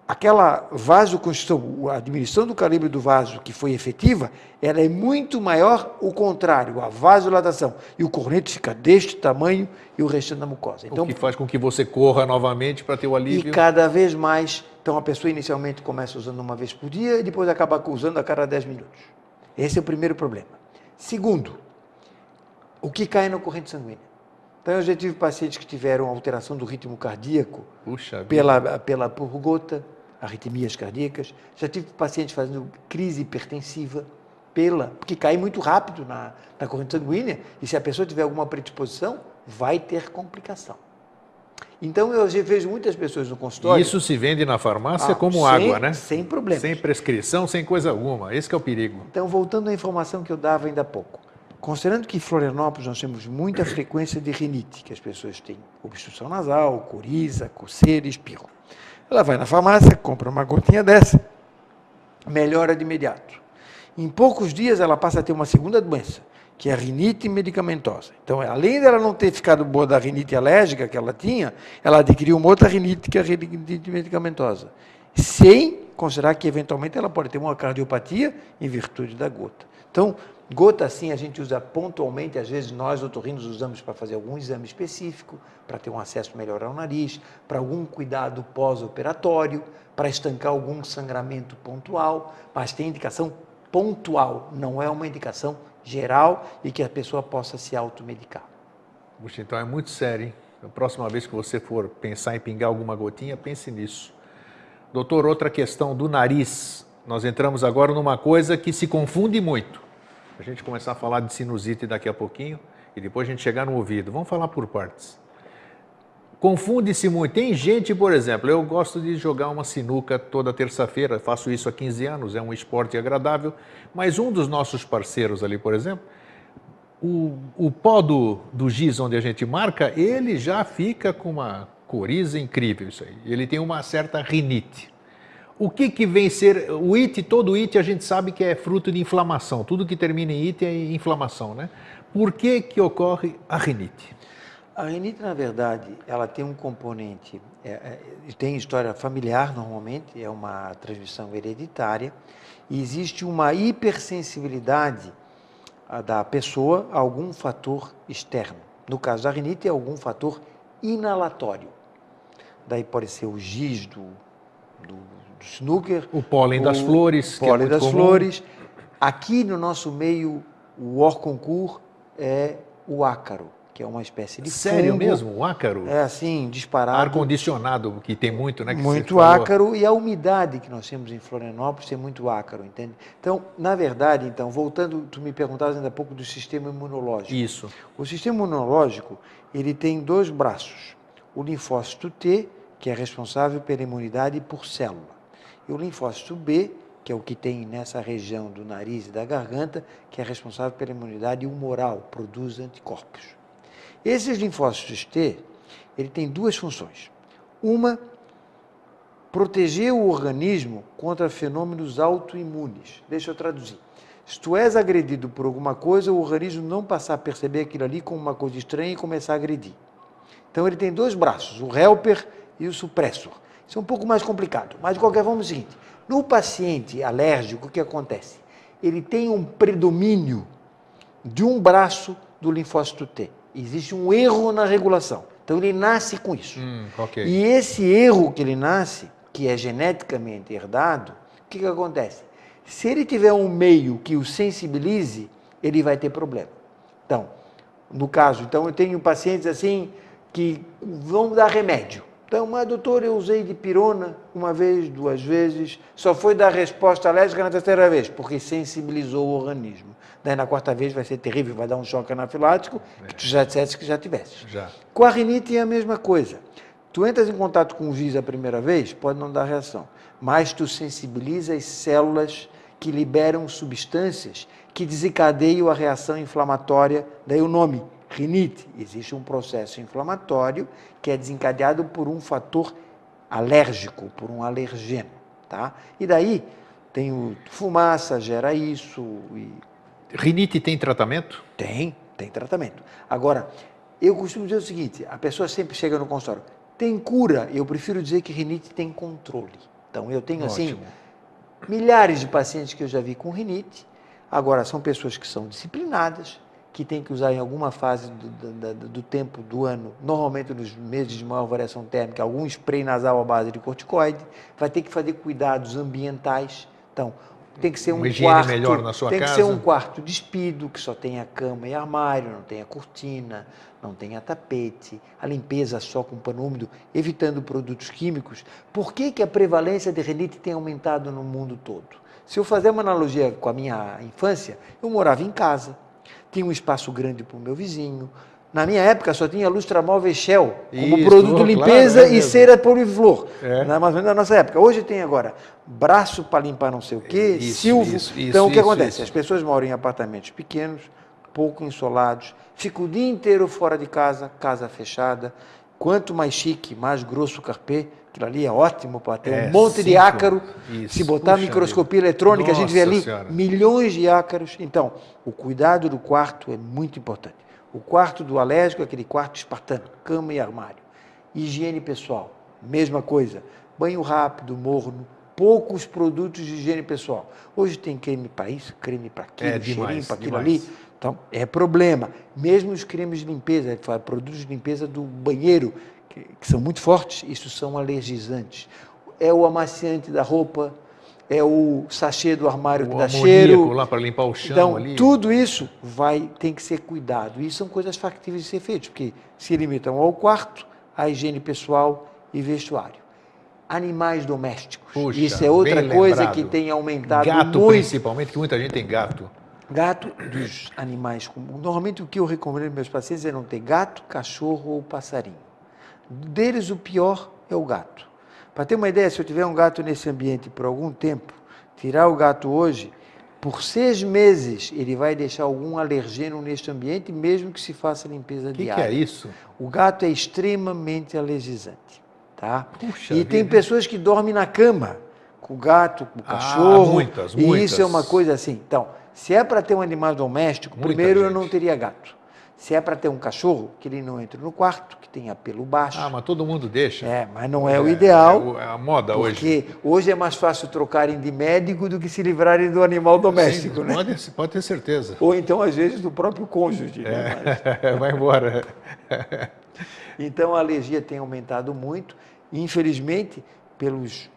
aquela vasoconstrição, a diminuição do calibre do vaso que foi efetiva, ela é muito maior o contrário, a vasodilatação. E o corneto fica deste tamanho e o restante da mucosa. Então, o que faz com que você corra novamente para ter o alívio. E cada vez mais, então a pessoa inicialmente começa usando uma vez por dia e depois acaba usando a cada 10 minutos. Esse é o primeiro problema. Segundo, o que cai na corrente sanguínea. Então, eu já tive pacientes que tiveram alteração do ritmo cardíaco Puxa pela, pela por gota, arritmias cardíacas. Já tive pacientes fazendo crise hipertensiva pela, porque cai muito rápido na, na corrente sanguínea e se a pessoa tiver alguma predisposição, vai ter complicação. Então eu já vejo muitas pessoas no consultório. Isso se vende na farmácia ah, como sem, água, né? Sem problema. Sem prescrição, sem coisa alguma. Esse é o perigo. Então, voltando à informação que eu dava ainda há pouco. Considerando que em Florianópolis nós temos muita frequência de rinite, que as pessoas têm obstrução nasal, coriza, coceira espirro. Ela vai na farmácia, compra uma gotinha dessa, melhora de imediato. Em poucos dias ela passa a ter uma segunda doença, que é a rinite medicamentosa. Então, além dela não ter ficado boa da rinite alérgica que ela tinha, ela adquiriu uma outra rinite, que é a rinite medicamentosa, sem considerar que eventualmente ela pode ter uma cardiopatia em virtude da gota. Então, Gota, sim, a gente usa pontualmente, às vezes nós, otorrinos, usamos para fazer algum exame específico, para ter um acesso melhor ao nariz, para algum cuidado pós-operatório, para estancar algum sangramento pontual, mas tem indicação pontual, não é uma indicação geral e que a pessoa possa se automedicar. Puxa, então é muito sério, hein? A próxima vez que você for pensar em pingar alguma gotinha, pense nisso. Doutor, outra questão do nariz. Nós entramos agora numa coisa que se confunde muito a gente começar a falar de sinusite daqui a pouquinho e depois a gente chegar no ouvido. Vamos falar por partes. Confunde-se muito. Tem gente, por exemplo, eu gosto de jogar uma sinuca toda terça-feira, faço isso há 15 anos, é um esporte agradável, mas um dos nossos parceiros ali, por exemplo, o, o pó do, do giz onde a gente marca, ele já fica com uma coriza incrível isso aí. Ele tem uma certa rinite. O que, que vem ser. O IT, todo IT a gente sabe que é fruto de inflamação. Tudo que termina em IT é inflamação, né? Por que, que ocorre a rinite? A rinite, na verdade, ela tem um componente, é, é, tem história familiar normalmente, é uma transmissão hereditária, e existe uma hipersensibilidade da pessoa a algum fator externo. No caso da rinite, é algum fator inalatório. Daí pode ser o giz do, do snooker. O pólen das flores. O pólen é das comum. flores. Aqui no nosso meio, o Orconcourt é o ácaro, que é uma espécie de Sério fungo. mesmo? O ácaro? É assim, disparado. Ar-condicionado, que tem muito, né? muito ácaro e a umidade que nós temos em Florianópolis tem muito ácaro, entende? Então, na verdade, então, voltando, tu me perguntavas ainda há pouco do sistema imunológico. Isso. O sistema imunológico, ele tem dois braços. O linfócito T, que é responsável pela imunidade por célula e o linfócito B, que é o que tem nessa região do nariz e da garganta, que é responsável pela imunidade humoral, produz anticorpos. Esses linfócitos T, ele tem duas funções. Uma, proteger o organismo contra fenômenos autoimunes. Deixa eu traduzir. Se tu és agredido por alguma coisa, o organismo não passar a perceber aquilo ali como uma coisa estranha e começar a agredir. Então ele tem dois braços, o helper e o supressor. Isso é um pouco mais complicado. Mas, de qualquer forma, é o seguinte: no paciente alérgico, o que acontece? Ele tem um predomínio de um braço do linfócito T. Existe um erro na regulação. Então, ele nasce com isso. Hum, okay. E esse erro que ele nasce, que é geneticamente herdado, o que, que acontece? Se ele tiver um meio que o sensibilize, ele vai ter problema. Então, no caso, então eu tenho pacientes assim que vão dar remédio. Então, mas doutor, eu usei de pirona uma vez, duas vezes, só foi dar resposta alérgica na terceira vez, porque sensibilizou o organismo. Daí na quarta vez vai ser terrível, vai dar um choque anafilático, é. que tu já disseste que já tivesse. Já. Com a rinite é a mesma coisa. Tu entras em contato com o giz a primeira vez, pode não dar reação, mas tu sensibiliza as células que liberam substâncias que desencadeiam a reação inflamatória, daí o nome, rinite. Existe um processo inflamatório que é desencadeado por um fator alérgico, por um alergeno, tá? E daí tem o fumaça, gera isso. E... Rinite tem tratamento? Tem, tem tratamento. Agora, eu costumo dizer o seguinte: a pessoa sempre chega no consultório, tem cura. Eu prefiro dizer que rinite tem controle. Então, eu tenho assim, Ótimo. assim milhares de pacientes que eu já vi com rinite. Agora, são pessoas que são disciplinadas, que tem que usar em alguma fase do, do, do, tempo do ano, normalmente nos meses de maior variação térmica, algum spray nasal à base de corticoide, vai ter que fazer cuidados ambientais. Então, tem que ser um quarto, melhor na sua tem casa. que ser um quarto despido, que só tenha cama e armário, não tenha cortina, não tenha tapete, a limpeza só com pano úmido, evitando produtos químicos. Por que, que a prevalência de renite tem aumentado no mundo todo? Se eu fazer uma analogia com a minha infância, eu morava em casa, tinha um espaço grande para o meu vizinho. Na minha época só tinha Lustramóvel Shell como isso, produto limpeza é e cera poliflor. É. Na, mais ou menos na nossa época. Hoje tem agora braço para limpar não sei o quê, isso, silvo. Isso, então o que acontece? As pessoas moram em apartamentos pequenos, pouco insolados, ficam o dia inteiro fora de casa, casa fechada. Quanto mais chique, mais grosso o carpê, aquilo ali é ótimo para ter é, um monte cinco. de ácaro. Isso. Se botar Puxa microscopia Deus. eletrônica, Nossa a gente vê ali senhora. milhões de ácaros. Então, o cuidado do quarto é muito importante. O quarto do alérgico é aquele quarto espartano, cama e armário. Higiene pessoal, mesma coisa. Banho rápido, morno, poucos produtos de higiene pessoal. Hoje tem creme para isso, creme para aquilo, é, cheirinho para aquilo ali. Então, é problema. Mesmo os cremes de limpeza, produtos de limpeza do banheiro, que, que são muito fortes, isso são alergizantes. É o amaciante da roupa, é o sachê do armário o que dá cheiro. lá para limpar o chão então, ali. tudo isso vai tem que ser cuidado. E são coisas factíveis de ser feitas, porque se limitam ao quarto, à higiene pessoal e vestuário. Animais domésticos. Puxa, isso é outra coisa lembrado. que tem aumentado gato, muito. principalmente, que muita gente tem gato. Gato dos animais comuns. Normalmente o que eu recomendo aos meus pacientes é não ter gato, cachorro ou passarinho. Deles o pior é o gato. Para ter uma ideia, se eu tiver um gato nesse ambiente por algum tempo, tirar o gato hoje, por seis meses ele vai deixar algum alergeno neste ambiente, mesmo que se faça limpeza que diária. O que é isso? O gato é extremamente alergizante. Tá? Puxa e vida. tem pessoas que dormem na cama com o gato, com o ah, cachorro. Ah, muitas, e muitas. isso é uma coisa assim. Então, se é para ter um animal doméstico, Muita primeiro gente. eu não teria gato. Se é para ter um cachorro, que ele não entre no quarto, que tenha pelo baixo. Ah, mas todo mundo deixa. É, mas não é, é o ideal. É, a moda porque hoje. Porque hoje é mais fácil trocarem de médico do que se livrarem do animal doméstico, Sim, né? Pode, pode ter certeza. Ou então, às vezes, do próprio cônjuge. Né? É. Né? Vai embora. então, a alergia tem aumentado muito. Infelizmente, pelos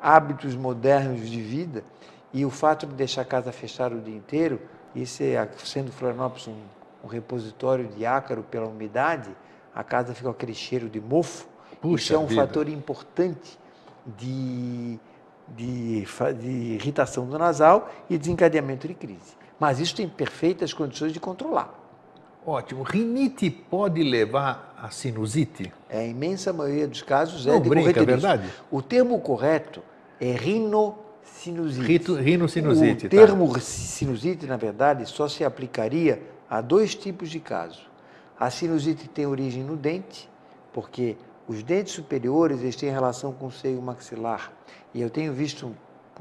hábitos modernos de vida e o fato de deixar a casa fechada o dia inteiro, isso é, sendo Florianópolis um um repositório de ácaro pela umidade, a casa fica com aquele cheiro de mofo. Puxa Isso é um vida. fator importante de, de, de irritação do nasal e desencadeamento de crise. Mas isso tem perfeitas condições de controlar. Ótimo. Rinite pode levar a sinusite? É, a imensa maioria dos casos é Não brinca, é verdade? O termo correto é rinocinusite. Rito, rinocinusite. O termo tá. sinusite, na verdade, só se aplicaria Há dois tipos de caso. A sinusite tem origem no dente, porque os dentes superiores eles têm relação com o seio maxilar. E eu tenho visto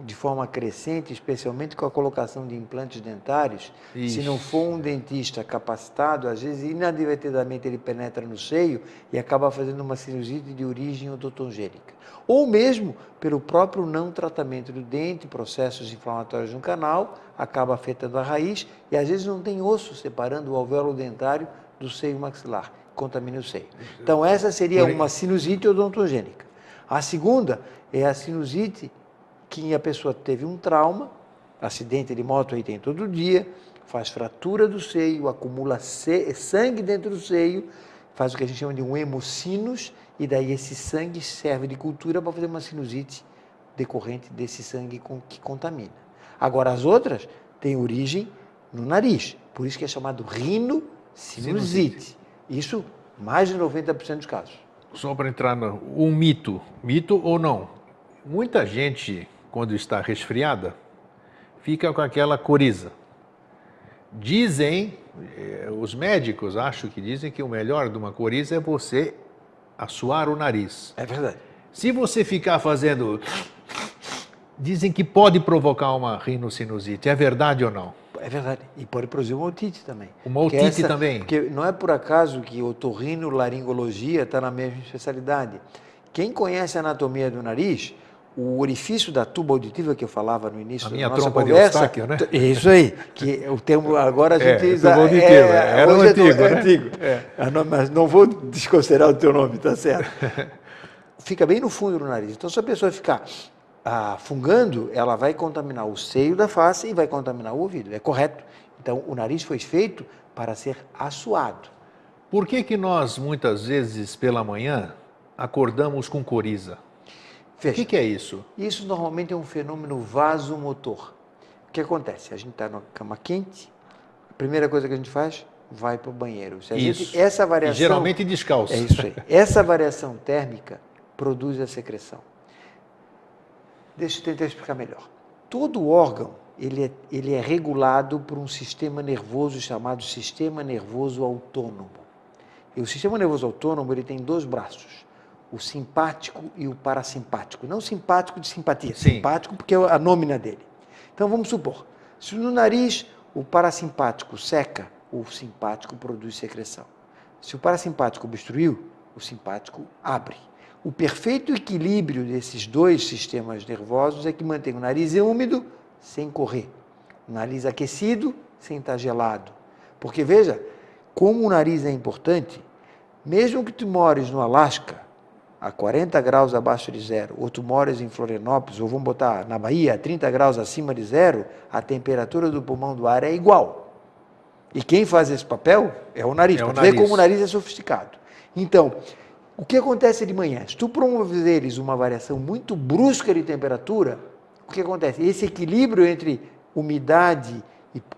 de forma crescente, especialmente com a colocação de implantes dentários, se não for um dentista capacitado, às vezes inadvertidamente ele penetra no seio e acaba fazendo uma sinusite de origem odontogênica. Ou mesmo pelo próprio não tratamento do dente, processos inflamatórios no canal, acaba afetando a raiz e às vezes não tem osso separando o alvéolo dentário do seio maxilar, contamina o seio. Então essa seria uma sinusite odontogênica. A segunda é a sinusite que a pessoa teve um trauma, acidente de moto aí tem todo dia, faz fratura do seio, acumula sangue dentro do seio faz o que a gente chama de um hemocinos, e daí esse sangue serve de cultura para fazer uma sinusite decorrente desse sangue que contamina. Agora, as outras têm origem no nariz, por isso que é chamado rinocinusite. Isso, mais de 90% dos casos. Só para entrar no um mito, mito ou não? Muita gente, quando está resfriada, fica com aquela coriza. Dizem, eh, os médicos acho que dizem que o melhor de uma coriza é você assoar o nariz. É verdade. Se você ficar fazendo. Dizem que pode provocar uma rinocinusite. É verdade ou não? É verdade. E pode produzir uma otite também. Uma otite essa, também? Porque não é por acaso que otorrinolaringologia está na mesma especialidade. Quem conhece a anatomia do nariz o orifício da tuba auditiva que eu falava no início a da nossa conversa. De né? Isso aí, que o termo agora a gente é, usa. Tuba auditiva, é, era é antigo, é, né? antigo. É. Mas não vou desconsiderar o teu nome, tá certo? Fica bem no fundo do nariz. Então, se a pessoa ficar ah, fungando, ela vai contaminar o seio da face e vai contaminar o ouvido. É correto. Então, o nariz foi feito para ser assoado. Por que que nós, muitas vezes, pela manhã, acordamos com coriza? O que, que, é isso? Isso normalmente é um fenômeno vasomotor. O que acontece? A gente está na cama quente, a primeira coisa que a gente faz, vai para o banheiro. Se isso. Gente, essa variação, e geralmente descalço. É isso aí. Essa variação térmica produz a secreção. Deixa eu tentar explicar melhor. Todo órgão ele é, ele é regulado por um sistema nervoso chamado sistema nervoso autônomo. E o sistema nervoso autônomo ele tem dois braços o simpático e o parasimpático. Não simpático de simpatia, Sim. simpático porque é a nômina dele. Então vamos supor, se no nariz o parasimpático seca, o simpático produz secreção. Se o parasimpático obstruiu, o simpático abre. O perfeito equilíbrio desses dois sistemas nervosos é que mantém o nariz úmido sem correr, o nariz aquecido sem estar gelado. Porque veja, como o nariz é importante, mesmo que tu mores no Alasca, a 40 graus abaixo de zero, ou tu moras em Florianópolis, ou vamos botar na Bahia, a 30 graus acima de zero, a temperatura do pulmão do ar é igual. E quem faz esse papel é o nariz. É para ver como o nariz é sofisticado. Então, o que acontece de manhã? Se tu promoveres uma variação muito brusca de temperatura, o que acontece? Esse equilíbrio entre umidade e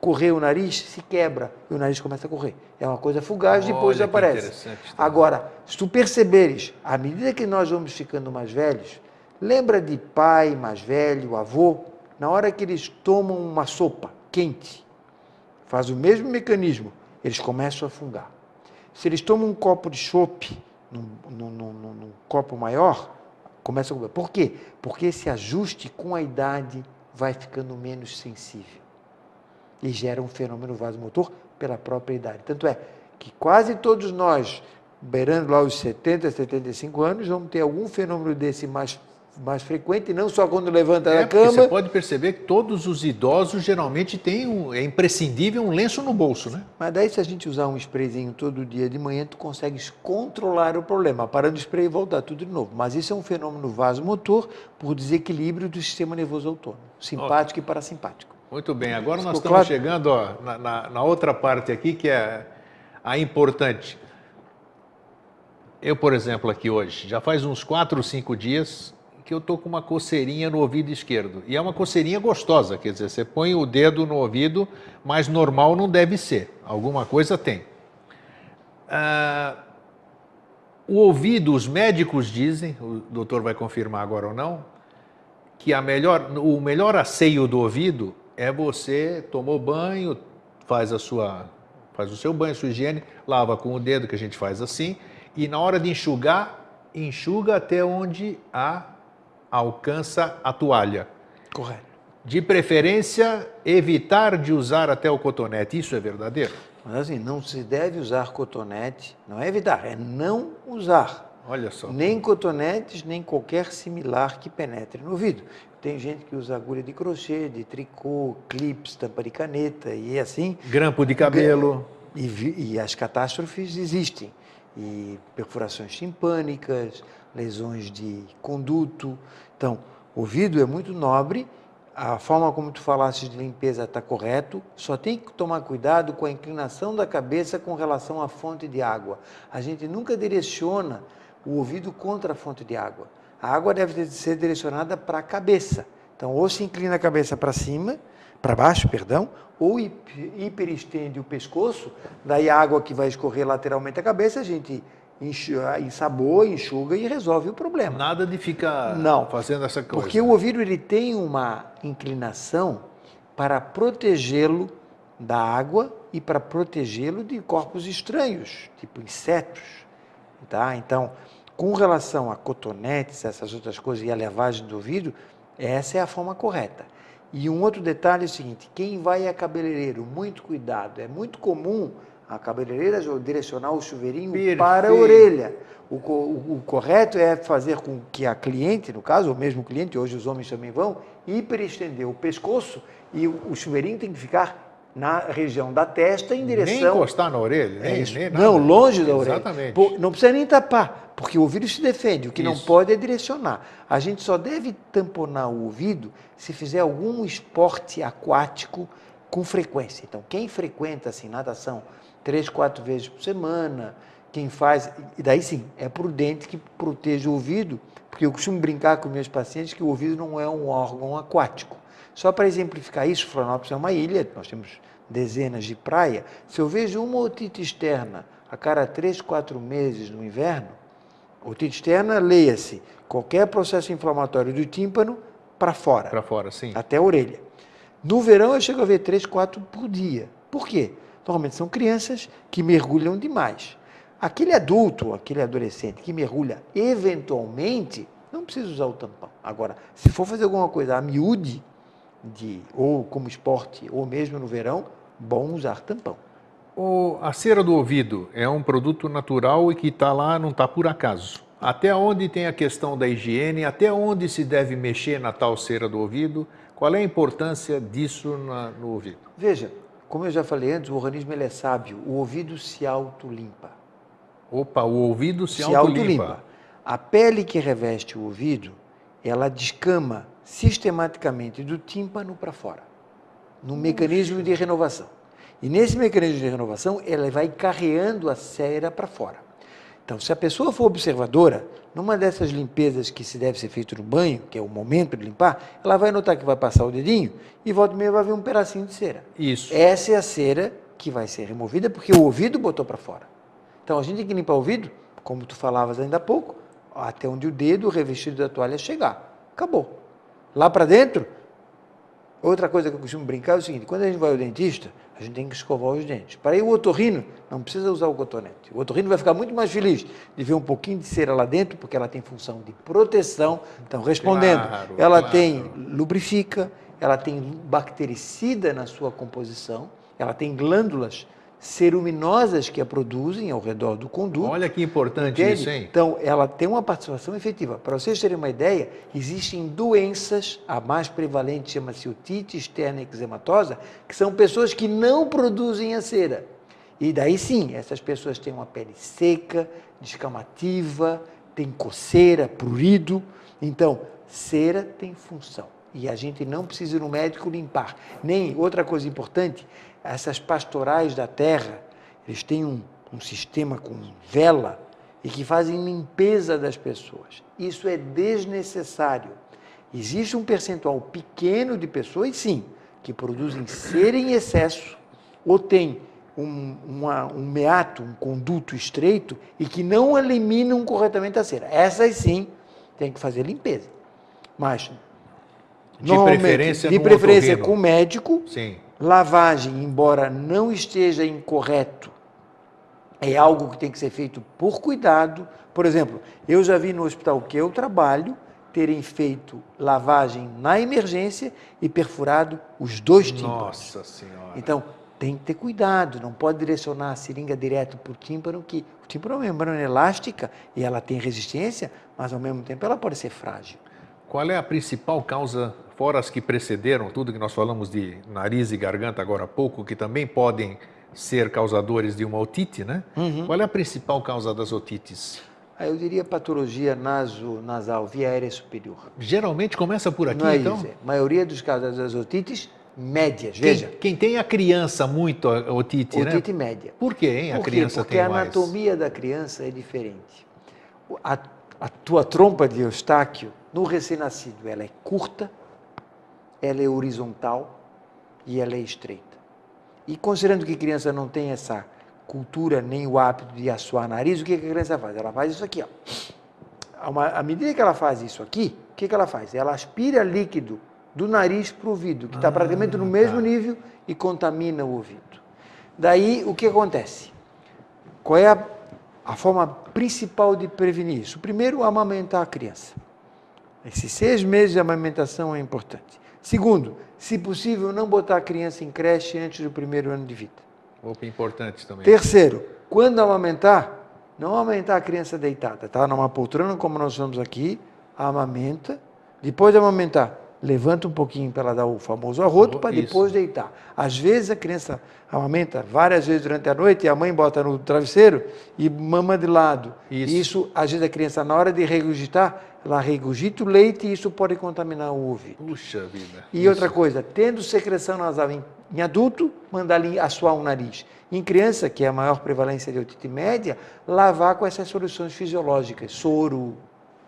correr o nariz se quebra e o nariz começa a correr. É uma coisa fugaz, Olha, depois aparece. Agora, se tu perceberes, à medida que nós vamos ficando mais velhos, lembra de pai mais velho, avô, na hora que eles tomam uma sopa quente, faz o mesmo mecanismo, eles começam a fungar. Se eles tomam um copo de chope, num, num, num, num copo maior, começa a comer. Por quê? Porque esse ajuste com a idade vai ficando menos sensível e gera um fenômeno vasomotor pela própria idade. Tanto é que quase todos nós, beirando lá os 70, 75 anos, vamos ter algum fenômeno desse mais mais frequente, não só quando levanta é, da cama. Você pode perceber que todos os idosos geralmente têm um, é imprescindível um lenço no bolso, né? Mas daí se a gente usar um sprayzinho todo dia de manhã, tu consegues controlar o problema, parando o spray e voltar tudo de novo. Mas isso é um fenômeno vasomotor por desequilíbrio do sistema nervoso autônomo, simpático okay. e parasimpático. Muito bem, agora nós estamos claro? chegando ó, na, na, na, outra parte aqui que é a importante. Eu, por exemplo, aqui hoje, já faz uns quatro ou cinco dias que eu estou com uma coceirinha no ouvido esquerdo. E é uma coceirinha gostosa, quer dizer, você põe o dedo no ouvido, mas normal não deve ser, alguma coisa tem. Ah, o ouvido, os médicos dizem, o doutor vai confirmar agora ou não, que a melhor, o melhor asseio do ouvido é você tomou banho, faz a sua faz o seu banho, a sua higiene, lava com o dedo que a gente faz assim, e na hora de enxugar, enxuga até onde a alcança a toalha. Correto. De preferência, evitar de usar até o cotonete. Isso é verdadeiro? Mas assim, não se deve usar cotonete, não é evitar, é não usar. Olha só. Nem cotonetes, nem qualquer similar que penetre no ouvido. Tem gente que usa agulha de crochê, de tricô, clips, tampa de caneta e assim. Grampo de cabelo. E, e as catástrofes existem. E perfurações timpânicas, lesões de conduto. Então, o ouvido é muito nobre, a forma como tu falaste de limpeza está correto, só tem que tomar cuidado com a inclinação da cabeça com relação à fonte de água. A gente nunca direciona o ouvido contra a fonte de água. A água deve ser direcionada para a cabeça. Então, ou se inclina a cabeça para cima, para baixo, perdão, ou hiperestende o pescoço, daí a água que vai escorrer lateralmente a cabeça, a gente ensaboa, enxuga e resolve o problema. Nada de ficar Não, fazendo essa coisa. Porque o ouvido ele tem uma inclinação para protegê-lo da água e para protegê-lo de corpos estranhos, tipo insetos. Tá? Então, com relação a cotonetes, essas outras coisas e a lavagem do ouvido, essa é a forma correta. E um outro detalhe é o seguinte: quem vai a cabeleireiro, muito cuidado. É muito comum a cabeleireira direcionar o chuveirinho Perfeito. para a orelha. O, o, o, correto é fazer com que a cliente, no caso, o mesmo cliente, hoje os homens também vão, hiperestender o pescoço e o, o chuveirinho tem que ficar na região da testa em direção. Nem encostar na orelha, nem, é nem nada. Não, longe da orelha. Exatamente. não precisa nem tapar, porque o ouvido se defende. O que isso. não pode é direcionar. A gente só deve tamponar o ouvido se fizer algum esporte aquático com frequência. Então, quem frequenta assim, natação três, quatro vezes por semana, quem faz, e daí sim, é prudente que proteja o ouvido, porque eu costumo brincar com meus pacientes que o ouvido não é um órgão aquático. Só para exemplificar isso, Florianópolis é uma ilha, nós temos dezenas de praia. Se eu vejo uma otite externa a cada três, quatro meses no inverno, otite externa, leia-se, qualquer processo inflamatório do tímpano para fora. Para fora, sim. Até a orelha. No verão eu chego a ver três, quatro por dia. Por quê? Normalmente são crianças que mergulham demais. Aquele adulto, aquele adolescente que mergulha eventualmente, não precisa usar o tampão. Agora, se for fazer alguma coisa a miúde, de, ou como esporte, ou mesmo no verão, bom usar tampão. O, a cera do ouvido é um produto natural e que está lá, não está por acaso. Até onde tem a questão da higiene, até onde se deve mexer na tal cera do ouvido, qual é a importância disso na, no ouvido? Veja, como eu já falei antes, o organismo ele é sábio, o ouvido se autolimpa. Opa, o ouvido se, se autolimpa. auto A pele que reveste o ouvido, ela descama sistematicamente do tímpano para fora, no mecanismo de renovação. E nesse mecanismo de renovação, ela vai carreando a cera para fora. Então, se a pessoa for observadora, numa dessas limpezas que se deve ser feito no banho, que é o momento de limpar, ela vai notar que vai passar o dedinho e volta e meia vai ver um pedacinho de cera. Isso. Essa é a cera que vai ser removida porque o ouvido botou para fora. Então, a gente tem que limpar o ouvido, como tu falavas ainda há pouco, até onde o dedo revestido da toalha chegar. Acabou. Lá para dentro, outra coisa que eu costumo brincar é o seguinte: quando a gente vai ao dentista, a gente tem que escovar os dentes. Para ir o otorrino, não precisa usar o cotonete. O otorrino vai ficar muito mais feliz de ver um pouquinho de cera lá dentro, porque ela tem função de proteção. Então, respondendo, claro, ela claro. tem lubrifica, ela tem bactericida na sua composição, ela tem glândulas ceruminosas que a produzem ao redor do conduto. Olha que importante entende? isso, hein? Então, ela tem uma participação efetiva. Para vocês terem uma ideia, existem doenças, a mais prevalente chama-se otite externa eczematosa, que são pessoas que não produzem a cera. E daí sim, essas pessoas têm uma pele seca, descamativa, tem coceira, prurido. Então, cera tem função. E a gente não precisa ir no médico limpar. Nem, outra coisa importante, essas pastorais da terra, eles têm um, um sistema com vela e que fazem limpeza das pessoas. Isso é desnecessário. Existe um percentual pequeno de pessoas, sim, que produzem cera em excesso ou têm um, uma, um meato, um conduto estreito e que não eliminam corretamente a cera. Essas sim tem que fazer limpeza. Mas, de preferência, de preferência com o médico, sim lavagem, embora não esteja incorreto, é algo que tem que ser feito por cuidado. Por exemplo, eu já vi no hospital que eu trabalho terem feito lavagem na emergência e perfurado os dois tímpanos. Nossa Senhora! Então, tem que ter cuidado, não pode direcionar a seringa direto para o tímpano, que o tímpano é uma membrana elástica e ela tem resistência, mas ao mesmo tempo ela pode ser frágil. Qual é a principal causa fora as que precederam, tudo que nós falamos de nariz e garganta agora há pouco, que também podem ser causadores de uma otite, né? Uhum. Qual é a principal causa das otites? Aí eu diria patologia naso, nasal, via aérea superior. Geralmente começa por aqui, Não é então? isso. A maioria dos casos das otites médias, Quem, veja. quem tem a criança muito a- otite, né? Otite média. Por quê, hein? A Por criança Porque tem a mais. anatomia da criança é diferente. A, a tua trompa de Eustáquio, no recém-nascido, ela é curta, ela é horizontal e ela é estreita. E considerando que a criança não tem essa cultura nem o hábito de assoar nariz, o que a criança faz? Ela faz isso aqui, ó. Uma- À medida que ela faz isso aqui, o que, que ela faz? Ela aspira líquido do nariz para o ouvido, que está Ah, praticamente no mesmo tá. nível e contamina o ouvido. Daí, o que acontece? Qual é a, a forma principal de prevenir isso? Primeiro, amamentar a criança. Esses seis meses de amamentação é importante. Segundo, se possível, não botar a criança em creche antes do primeiro ano de vida. Opa, importante também. Terceiro, quando amamentar, não amamentar a criança deitada, tá? Numa poltrona como nós estamos aqui, amamenta. Depois de amamentar, levanta um pouquinho para ela dar o famoso arroto, para Isso. depois deitar. Às vezes a criança amamenta várias vezes durante a noite e a mãe bota no travesseiro e mama de lado. Isso. Isso, às vezes a criança, na hora de regurgitar, ela regurgita o leite e isso pode contaminar o ouvido. Puxa vida. E Isso. outra coisa, tendo secreção nasal em, em adulto, mandar ali assoar o nariz. Em criança, que é a maior prevalência de otite média, lavar com essas soluções fisiológicas, soro.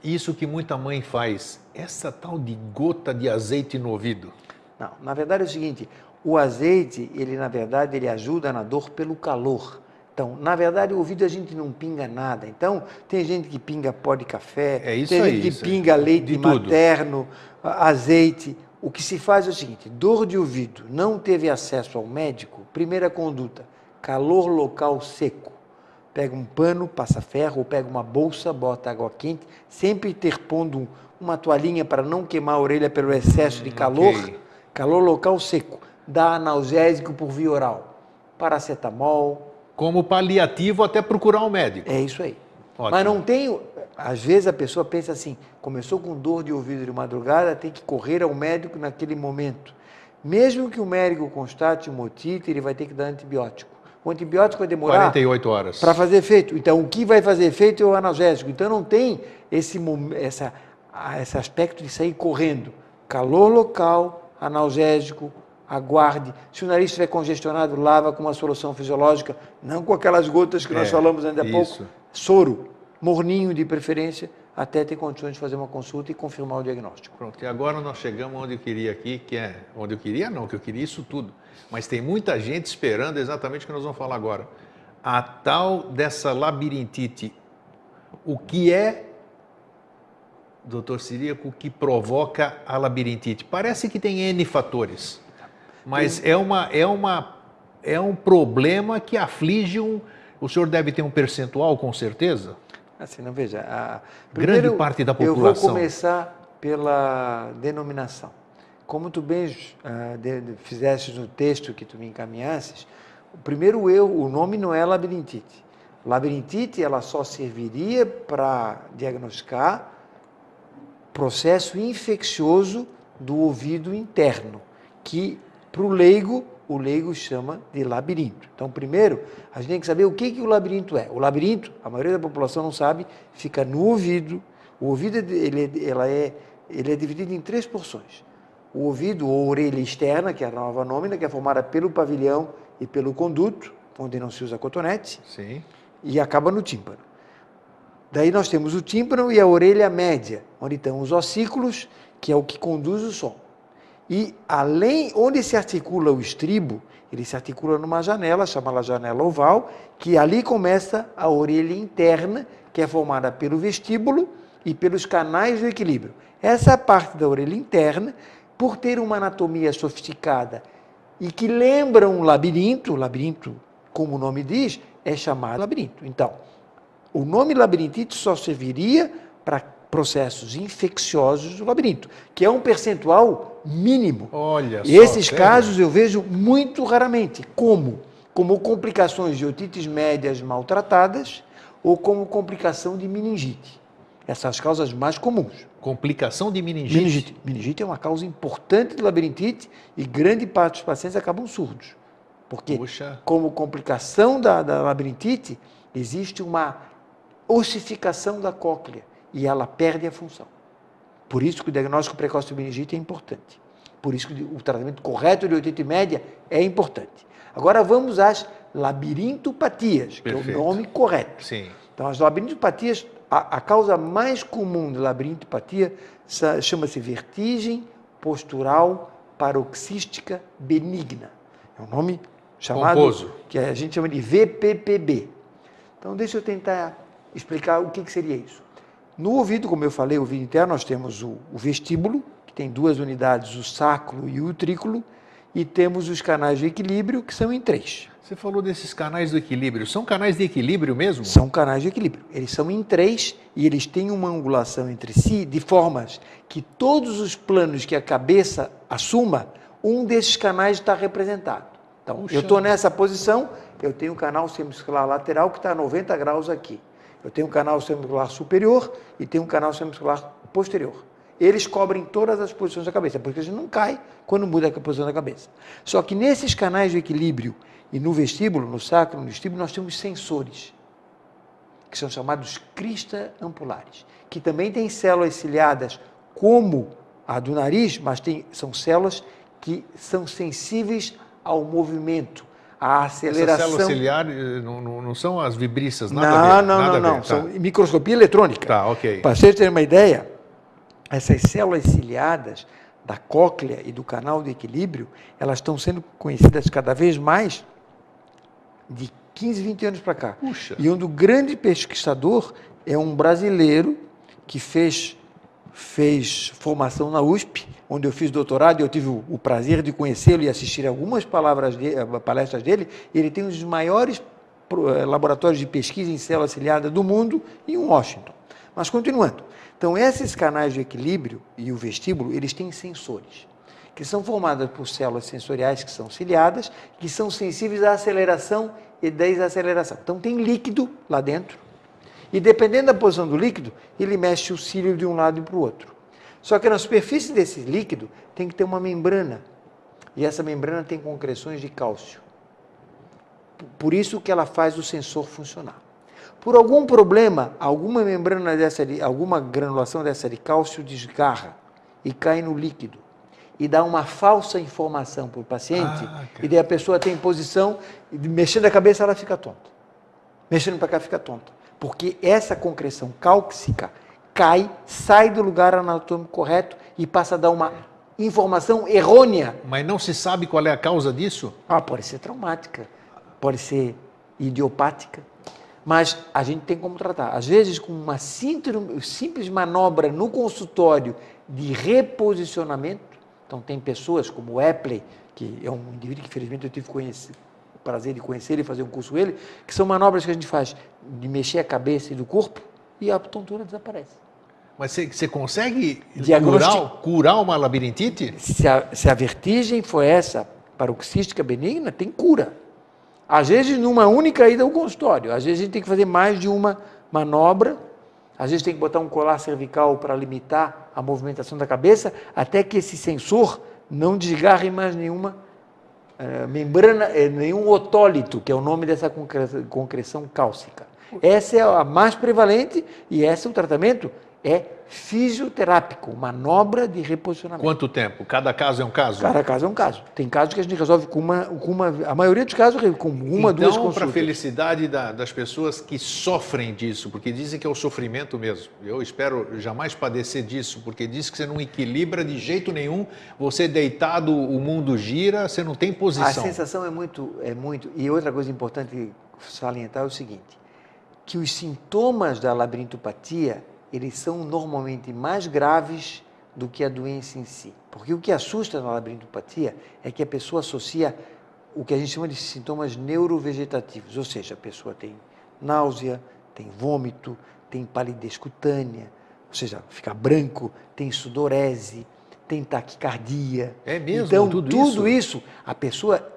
Isso que muita mãe faz, essa tal de gota de azeite no ouvido. Não, na verdade é o seguinte, o azeite, ele na verdade, ele ajuda na dor pelo calor. Então, na verdade, o ouvido a gente não pinga nada. Então, tem gente que pinga pó de café, É isso tem aí, gente que isso pinga leite De tudo. materno, a- azeite. O que se faz é o seguinte: dor de ouvido, não teve acesso ao médico, primeira conduta, calor local seco. Pega um pano, passa ferro, ou pega uma bolsa, bota água quente, sempre interpondo um- uma toalhinha para não queimar a orelha pelo excesso de calor. Hum, ok. Calor local seco. Dá analgésico por via oral. Paracetamol, Como paliativo até procurar um médico. é isso aí. Ótimo. Mas não tem. Às vezes a pessoa pensa assim: começou com dor de ouvido de madrugada, tem que correr ao médico naquele momento. Mesmo que o médico constate uma otite, ele vai ter que dar antibiótico. O antibiótico vai demorar 48 horas. para fazer efeito. Então, o que vai fazer efeito é o analgésico. Então, não tem esse, essa, esse aspecto de sair correndo. Calor local, analgésico, aguarde. Se o nariz estiver congestionado, lava com uma solução fisiológica, não com aquelas gotas que nós É, falamos ainda há pouco. isso. Soro, morninho de preferência, até ter condições de fazer uma consulta e confirmar o diagnóstico. Pronto, e agora nós chegamos onde eu queria aqui, que é onde eu queria não, que eu queria isso tudo. Mas tem muita gente esperando exatamente o que nós vamos falar agora. A tal dessa labirintite, o que é, doutor Siríaco, que provoca a labirintite? Parece que tem N fatores, mas é, uma, é, uma, é um problema que aflige um... O senhor deve ter um percentual, com certeza? Assim, não veja. a- Grande primeiro, parte da Eu vou população. começar pela denominação. Como tu bem ah, de- de- fizeste no texto que tu me encaminhasses, o primeiro erro, o nome não é labirintite. Labirintite, ela só serviria para diagnosticar processo infeccioso do ouvido interno, que para o leigo, o leigo chama de labirinto. Então, primeiro, a gente tem que saber o que, que o labirinto é. O labirinto, a maioria da população não sabe, fica no ouvido. O ouvido ele, é- ela é, ele é dividido em três porções. O ouvido ou orelha externa, que é a nova nômina, que é formada pelo pavilhão e pelo conduto, onde não se usa cotonete, Sim. e acaba no tímpano. Daí nós temos o tímpano e a orelha média, onde estão os ossículos, que é o que conduz o som. E além, onde se articula o estribo, ele se articula numa janela, chamada janela oval, que ali começa a orelha interna, que é formada pelo vestíbulo e pelos canais do equilíbrio. Essa parte da orelha interna, por ter uma anatomia sofisticada e que lembra um labirinto, labirinto, como o nome diz, é chamado labirinto. Então, o nome labirintite só serviria para processos infecciosos do labirinto, que é um percentual mínimo. Olha E só, esses casos eu vejo muito raramente. Como? Como complicações de otites médias maltratadas ou como complicação de meningite. Essas são as causas mais comuns. Complicação de meningite. Meningite. Meningite é uma causa importante de labirintite e grande parte dos pacientes acabam surdos. Porque, Puxa. como complicação da, da labirintite, existe uma ossificação da cóclea e ela perde a função. Por isso que o diagnóstico precoce de meningite é importante. Por isso que o tratamento correto de oitenta média é importante. Agora vamos às labirintopatias, que Perfeito. é o nome correto. Sim. Então, as labirintopatias, a, a causa mais comum de labirintopatia chama-se vertigem postural paroxística benigna. É um nome chamado Pomposo. que a gente chama de VPPB. Então, deixa eu tentar explicar o que, que seria isso. No ouvido, como eu falei, o ouvido interno, nós temos o, o vestíbulo, que tem duas unidades, o sacro e o utrículo, e temos os canais de equilíbrio, que são em três. Você falou desses canais do equilíbrio. São canais de equilíbrio mesmo? São canais de equilíbrio. Eles são em três e eles têm uma angulação entre si de formas que todos os planos que a cabeça assuma, um desses canais está representado. Então, Puxa. eu estou nessa posição, eu tenho um canal semimuscular lateral que está a 90 graus aqui. Eu tenho um canal semimuscular superior e tenho um canal semimuscular posterior. Eles cobrem todas as posições da cabeça, porque a gente não cai quando muda a posição da cabeça. Só que nesses canais de equilíbrio e no vestíbulo, no sacro, no vestíbulo, nós temos sensores, que são chamados crista-ampulares, que também têm células ciliadas como a do nariz, mas tem, são células que são sensíveis ao movimento, à aceleração. Essas células ciliares eh, não, não, não, são as vibrícias, nada não, a ver? Não, não, não. Tá. São microscopia eletrônica. Tá, ok. Para vocês terem uma ideia, essas células ciliadas da cóclea e do canal de equilíbrio, elas estão sendo conhecidas cada vez mais de 15, 20 anos para cá. Puxa. E um do grande pesquisador é um brasileiro que fez, fez formação na USP, onde eu fiz doutorado e eu tive o, prazer de conhecê-lo e assistir algumas palavras de, eh, palestras dele. Ele tem um dos maiores eh, laboratórios de pesquisa em célula ciliada do mundo em Washington. Mas continuando. Então, esses canais de equilíbrio e o vestíbulo, eles têm sensores que são formadas por células sensoriais que são ciliadas, que são sensíveis à aceleração e desaceleração. Então tem líquido lá dentro, e dependendo da posição do líquido, ele mexe o cílio de um lado e para o outro. Só que na superfície desse líquido tem que ter uma membrana, e essa membrana tem concreções de cálcio. Por isso que ela faz o sensor funcionar. Por algum problema, alguma membrana dessa, alguma granulação dessa de cálcio desgarra e cai no líquido e dá uma falsa informação para o paciente, ah, e daí a pessoa tem posição, mexendo a cabeça ela fica tonta. Mexendo para cá fica tonta. Porque essa concreção cálcica cai, sai do lugar anatômico correto e passa a dar uma informação errônea. Mas não se sabe qual é a causa disso? Ah, pode ser traumática, pode ser idiopática, mas a gente tem como tratar. Às vezes, com uma simples manobra no consultório de reposicionamento, então, tem pessoas como o Epley, que é um indivíduo que, infelizmente, eu tive conhecer, o prazer de conhecer e fazer um curso com ele, que são manobras que a gente faz de mexer a cabeça e do corpo e a tontura desaparece. Mas você consegue curar, curar, uma labirintite? Se a, se a vertigem for essa paroxística benigna, tem cura. Às vezes, numa única ida ao consultório. Às vezes, a gente tem que fazer mais de uma manobra às vezes tem que botar um colar cervical para limitar a movimentação da cabeça, até que esse sensor não desgarre mais nenhuma membrana, eh, nenhum otólito, que é o nome dessa concreção cálcica. Essa é a mais prevalente e esse é o tratamento é fisioterápico, manobra de reposicionamento. Quanto tempo? Cada caso é um caso? Cada caso é um caso. Tem casos que a gente resolve com uma, com uma a maioria dos casos com uma, então, duas consultas. para a felicidade da, das pessoas que sofrem disso, porque dizem que é o sofrimento mesmo. Eu espero jamais padecer disso, porque diz que você não equilibra de jeito nenhum, você deitado, o mundo gira, você não tem posição. A sensação é muito, é muito. E outra coisa importante salientar é o seguinte, que os sintomas da labirintopatia eles são normalmente mais graves do que a doença em si. Porque o que assusta na labirintopatia é que a pessoa associa o que a gente chama de sintomas neurovegetativos, ou seja, a pessoa tem náusea, tem vômito, tem palidez cutânea, ou seja, fica branco, tem sudorese, tem taquicardia. É mesmo? Então, tudo, tudo isso? isso, a pessoa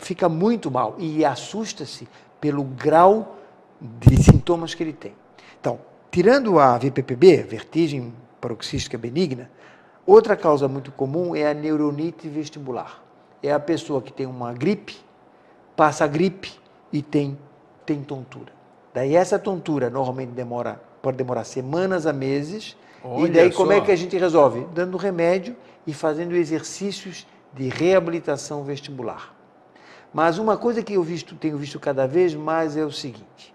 fica muito mal e assusta-se pelo grau de sintomas que ele tem. Então, Tirando a VPPB, vertigem paroxística benigna, outra causa muito comum é a neuronite vestibular. É a pessoa que tem uma gripe, passa a gripe e tem, tem tontura. Daí essa tontura normalmente demora, pode demorar semanas a meses. Olha e daí como é que a gente resolve? Dando remédio e fazendo exercícios de reabilitação vestibular. Mas uma coisa que eu visto, tenho visto cada vez mais é o seguinte: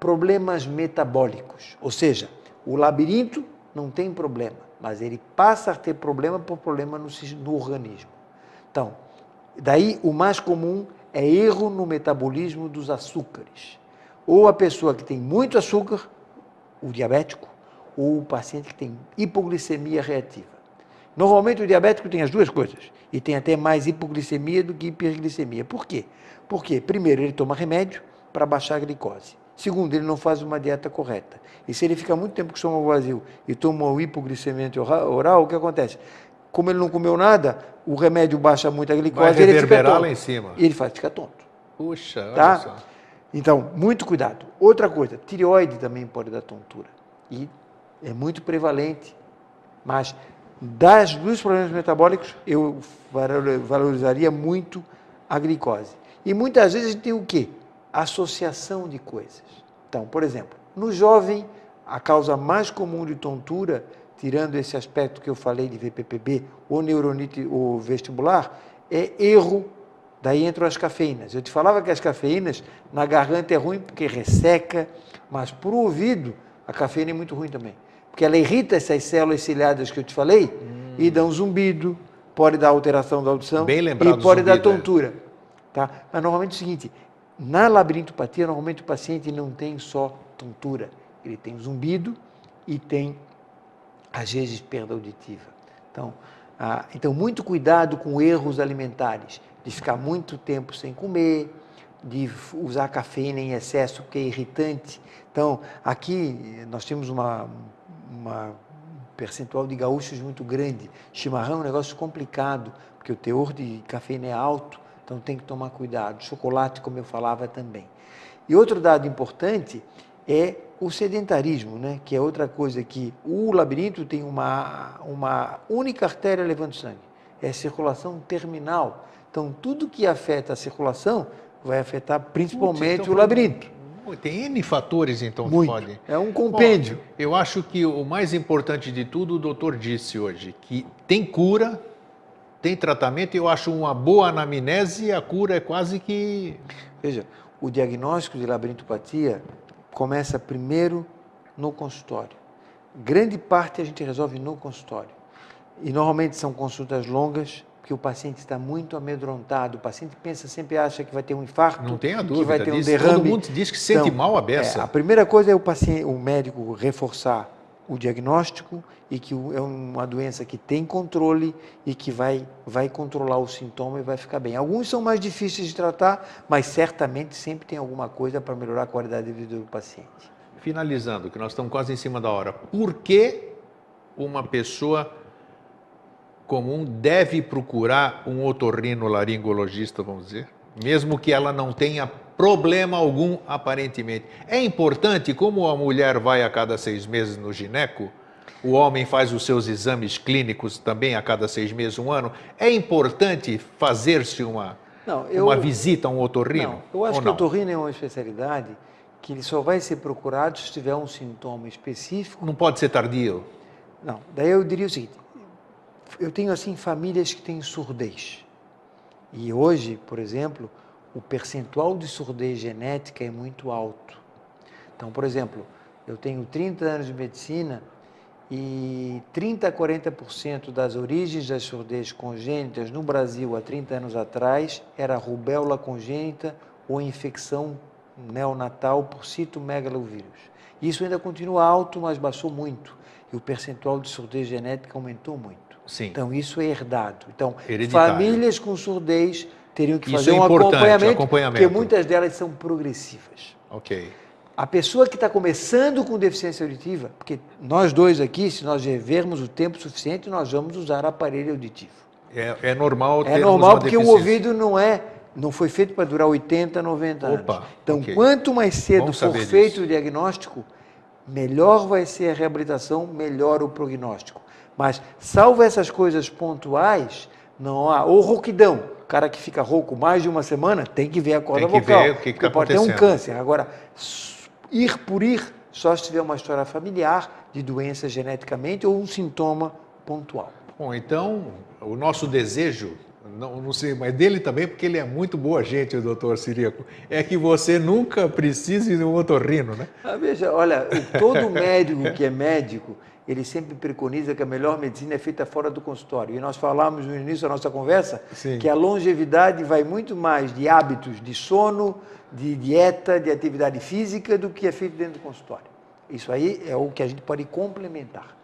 problemas metabólicos. Ou seja, o labirinto não tem problema, mas ele passa a ter problema por problema no, no organismo. Então, daí o mais comum é erro no metabolismo dos açúcares. Ou a pessoa que tem muito açúcar, o diabético, ou o paciente que tem hipoglicemia reativa. Normalmente o diabético tem as duas coisas e tem até mais hipoglicemia do que hiperglicemia. Por quê? Porque, primeiro, ele toma remédio para baixar a glicose. Segundo, ele não faz uma dieta correta. E se ele fica muito tempo com o estômago vazio e toma o hipoglicemia oral, o que acontece? Como ele não comeu nada, o remédio baixa muito a glicose Vai ele fica tonto. lá em cima. E ele faz ficar tonto. Puxa, tá? olha só. Então, muito cuidado. Outra coisa, tireoide também pode dar tontura. E é muito prevalente. Mas das, dos problemas metabólicos, eu valorizaria muito a glicose. E muitas vezes a gente tem o quê? Associação de coisas. Então, por exemplo, no jovem, a causa mais comum de tontura, tirando esse aspecto que eu falei de VPPB ou neuronite ou vestibular, é erro. Daí entram as cafeínas. Eu te falava que as cafeínas na garganta é ruim porque resseca, mas para o ouvido a cafeína é muito ruim também porque ela irrita essas células ciliadas que eu te falei hum. e dá um zumbido, pode dar alteração da audição Bem lembrado e pode zumbido, dar tontura. É. Tá? Mas normalmente é o seguinte, na labirintopatia, normalmente o paciente não tem só tontura, ele tem zumbido e tem, às vezes, perda auditiva. Então, ah, então muito cuidado com erros alimentares, de ficar muito tempo sem comer, de usar cafeína em excesso, que é irritante. Então, aqui nós temos uma uma percentual de gaúchos muito grande. Chimarrão é um negócio complicado, porque o teor de cafeína é alto, então tem que tomar cuidado. Chocolate, como eu falava também. E outro dado importante é o sedentarismo, né? que é outra coisa que o labirinto tem uma, uma única artéria levando sangue, é a circulação terminal. Então, tudo que afeta a circulação vai afetar principalmente então, o labirinto. Tem N fatores, então, Muito. que pode. É um compêndio. Bom, eu acho que o mais importante de tudo, o doutor disse hoje, que tem cura, tem tratamento, eu acho uma boa anamnese e a cura é quase que. Veja, o diagnóstico de labirintopatia começa primeiro no consultório. Grande parte a gente resolve no consultório. E normalmente são consultas longas, que o paciente está muito amedrontado, o paciente pensa, sempre acha que vai ter um infarto, Não tem a dúvida que vai ter um derrame. Todo mundo diz que sente então, mal a beça. É, a primeira coisa é o, paciente, o médico reforçar o diagnóstico e que é uma doença que tem controle e que vai, vai controlar o sintoma e vai ficar bem. Alguns são mais difíceis de tratar, mas certamente sempre tem alguma coisa para melhorar a qualidade de vida do paciente. Finalizando, que nós estamos quase em cima da hora. Por que uma pessoa comum deve procurar um otorrinolaringologista, vamos dizer, mesmo que ela não tenha problema algum aparentemente. É importante, como a mulher vai a cada seis meses no gineco, o homem faz os seus exames clínicos também a cada seis meses, um ano, é importante fazer-se uma, não, eu, uma visita a um otorrino? Não, eu acho que o otorrino é uma especialidade que ele só vai ser procurado se tiver um sintoma específico. Não pode ser tardio? Não, daí eu diria o seguinte, eu tenho assim famílias que têm surdez. E hoje, por exemplo, o percentual de surdez genética é muito alto. Então, por exemplo, eu tenho 30 anos de medicina e 30 a 40% das origens das surdez congênitas no Brasil há 30 anos atrás era rubéola congênita ou infecção neonatal por citomegalovírus. Isso ainda continua alto, mas baixou muito. E o percentual de surdez genética aumentou muito. Sim. Então, isso é herdado. Então, Hereditário. famílias com surdez teriam que fazer é um acompanhamento, acompanhamento, porque muitas delas são progressivas. Ok. A pessoa que está começando com deficiência auditiva, porque nós dois aqui, se nós vermos o tempo suficiente, nós vamos usar aparelho auditivo. É, é normal É normal porque o ouvido não é não foi feito para durar 80, 90 Opa, anos. Então, okay. quanto mais cedo for feito disso. o diagnóstico, melhor vai ser a reabilitação, melhor o prognóstico. Mas, salvo essas coisas pontuais, não há. Ou rouquidão. O cara que fica rouco mais de uma semana tem que ver a corda tem que vocal. Ver o que, que tá pode ter um câncer. Agora, ir por ir só se tiver uma história familiar de doença geneticamente ou um sintoma pontual. Bom, então, o nosso desejo, não, não sei, mas dele também, porque ele é muito boa gente, o doutor Sirico, é que você nunca precise de um otorrino, né? Ah, veja, olha, todo médico que é médico, ele sempre preconiza que a melhor medicina é feita fora do consultório. E nós falamos no início da nossa conversa Sim. que a longevidade vai muito mais de hábitos de sono, de dieta, de atividade física, do que é feito dentro do consultório. Isso aí é o que a gente pode complementar.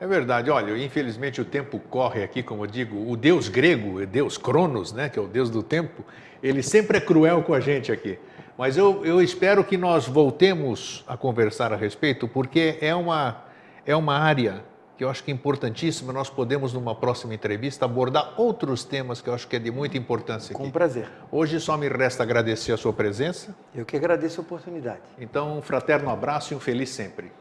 É verdade. Olha, infelizmente o tempo corre aqui, como eu digo, o deus grego, o deus Cronos, né, que é o deus do tempo, ele sempre é cruel com a gente aqui. Mas eu, eu espero que nós voltemos a conversar a respeito, porque é uma, é uma área que eu acho que é importantíssima. Nós podemos, numa próxima entrevista, abordar outros temas que eu acho que é de muita importância. Aqui. Com prazer. Hoje só me resta agradecer a sua presença. Eu que agradeço a oportunidade. Então, um fraterno abraço e um feliz sempre.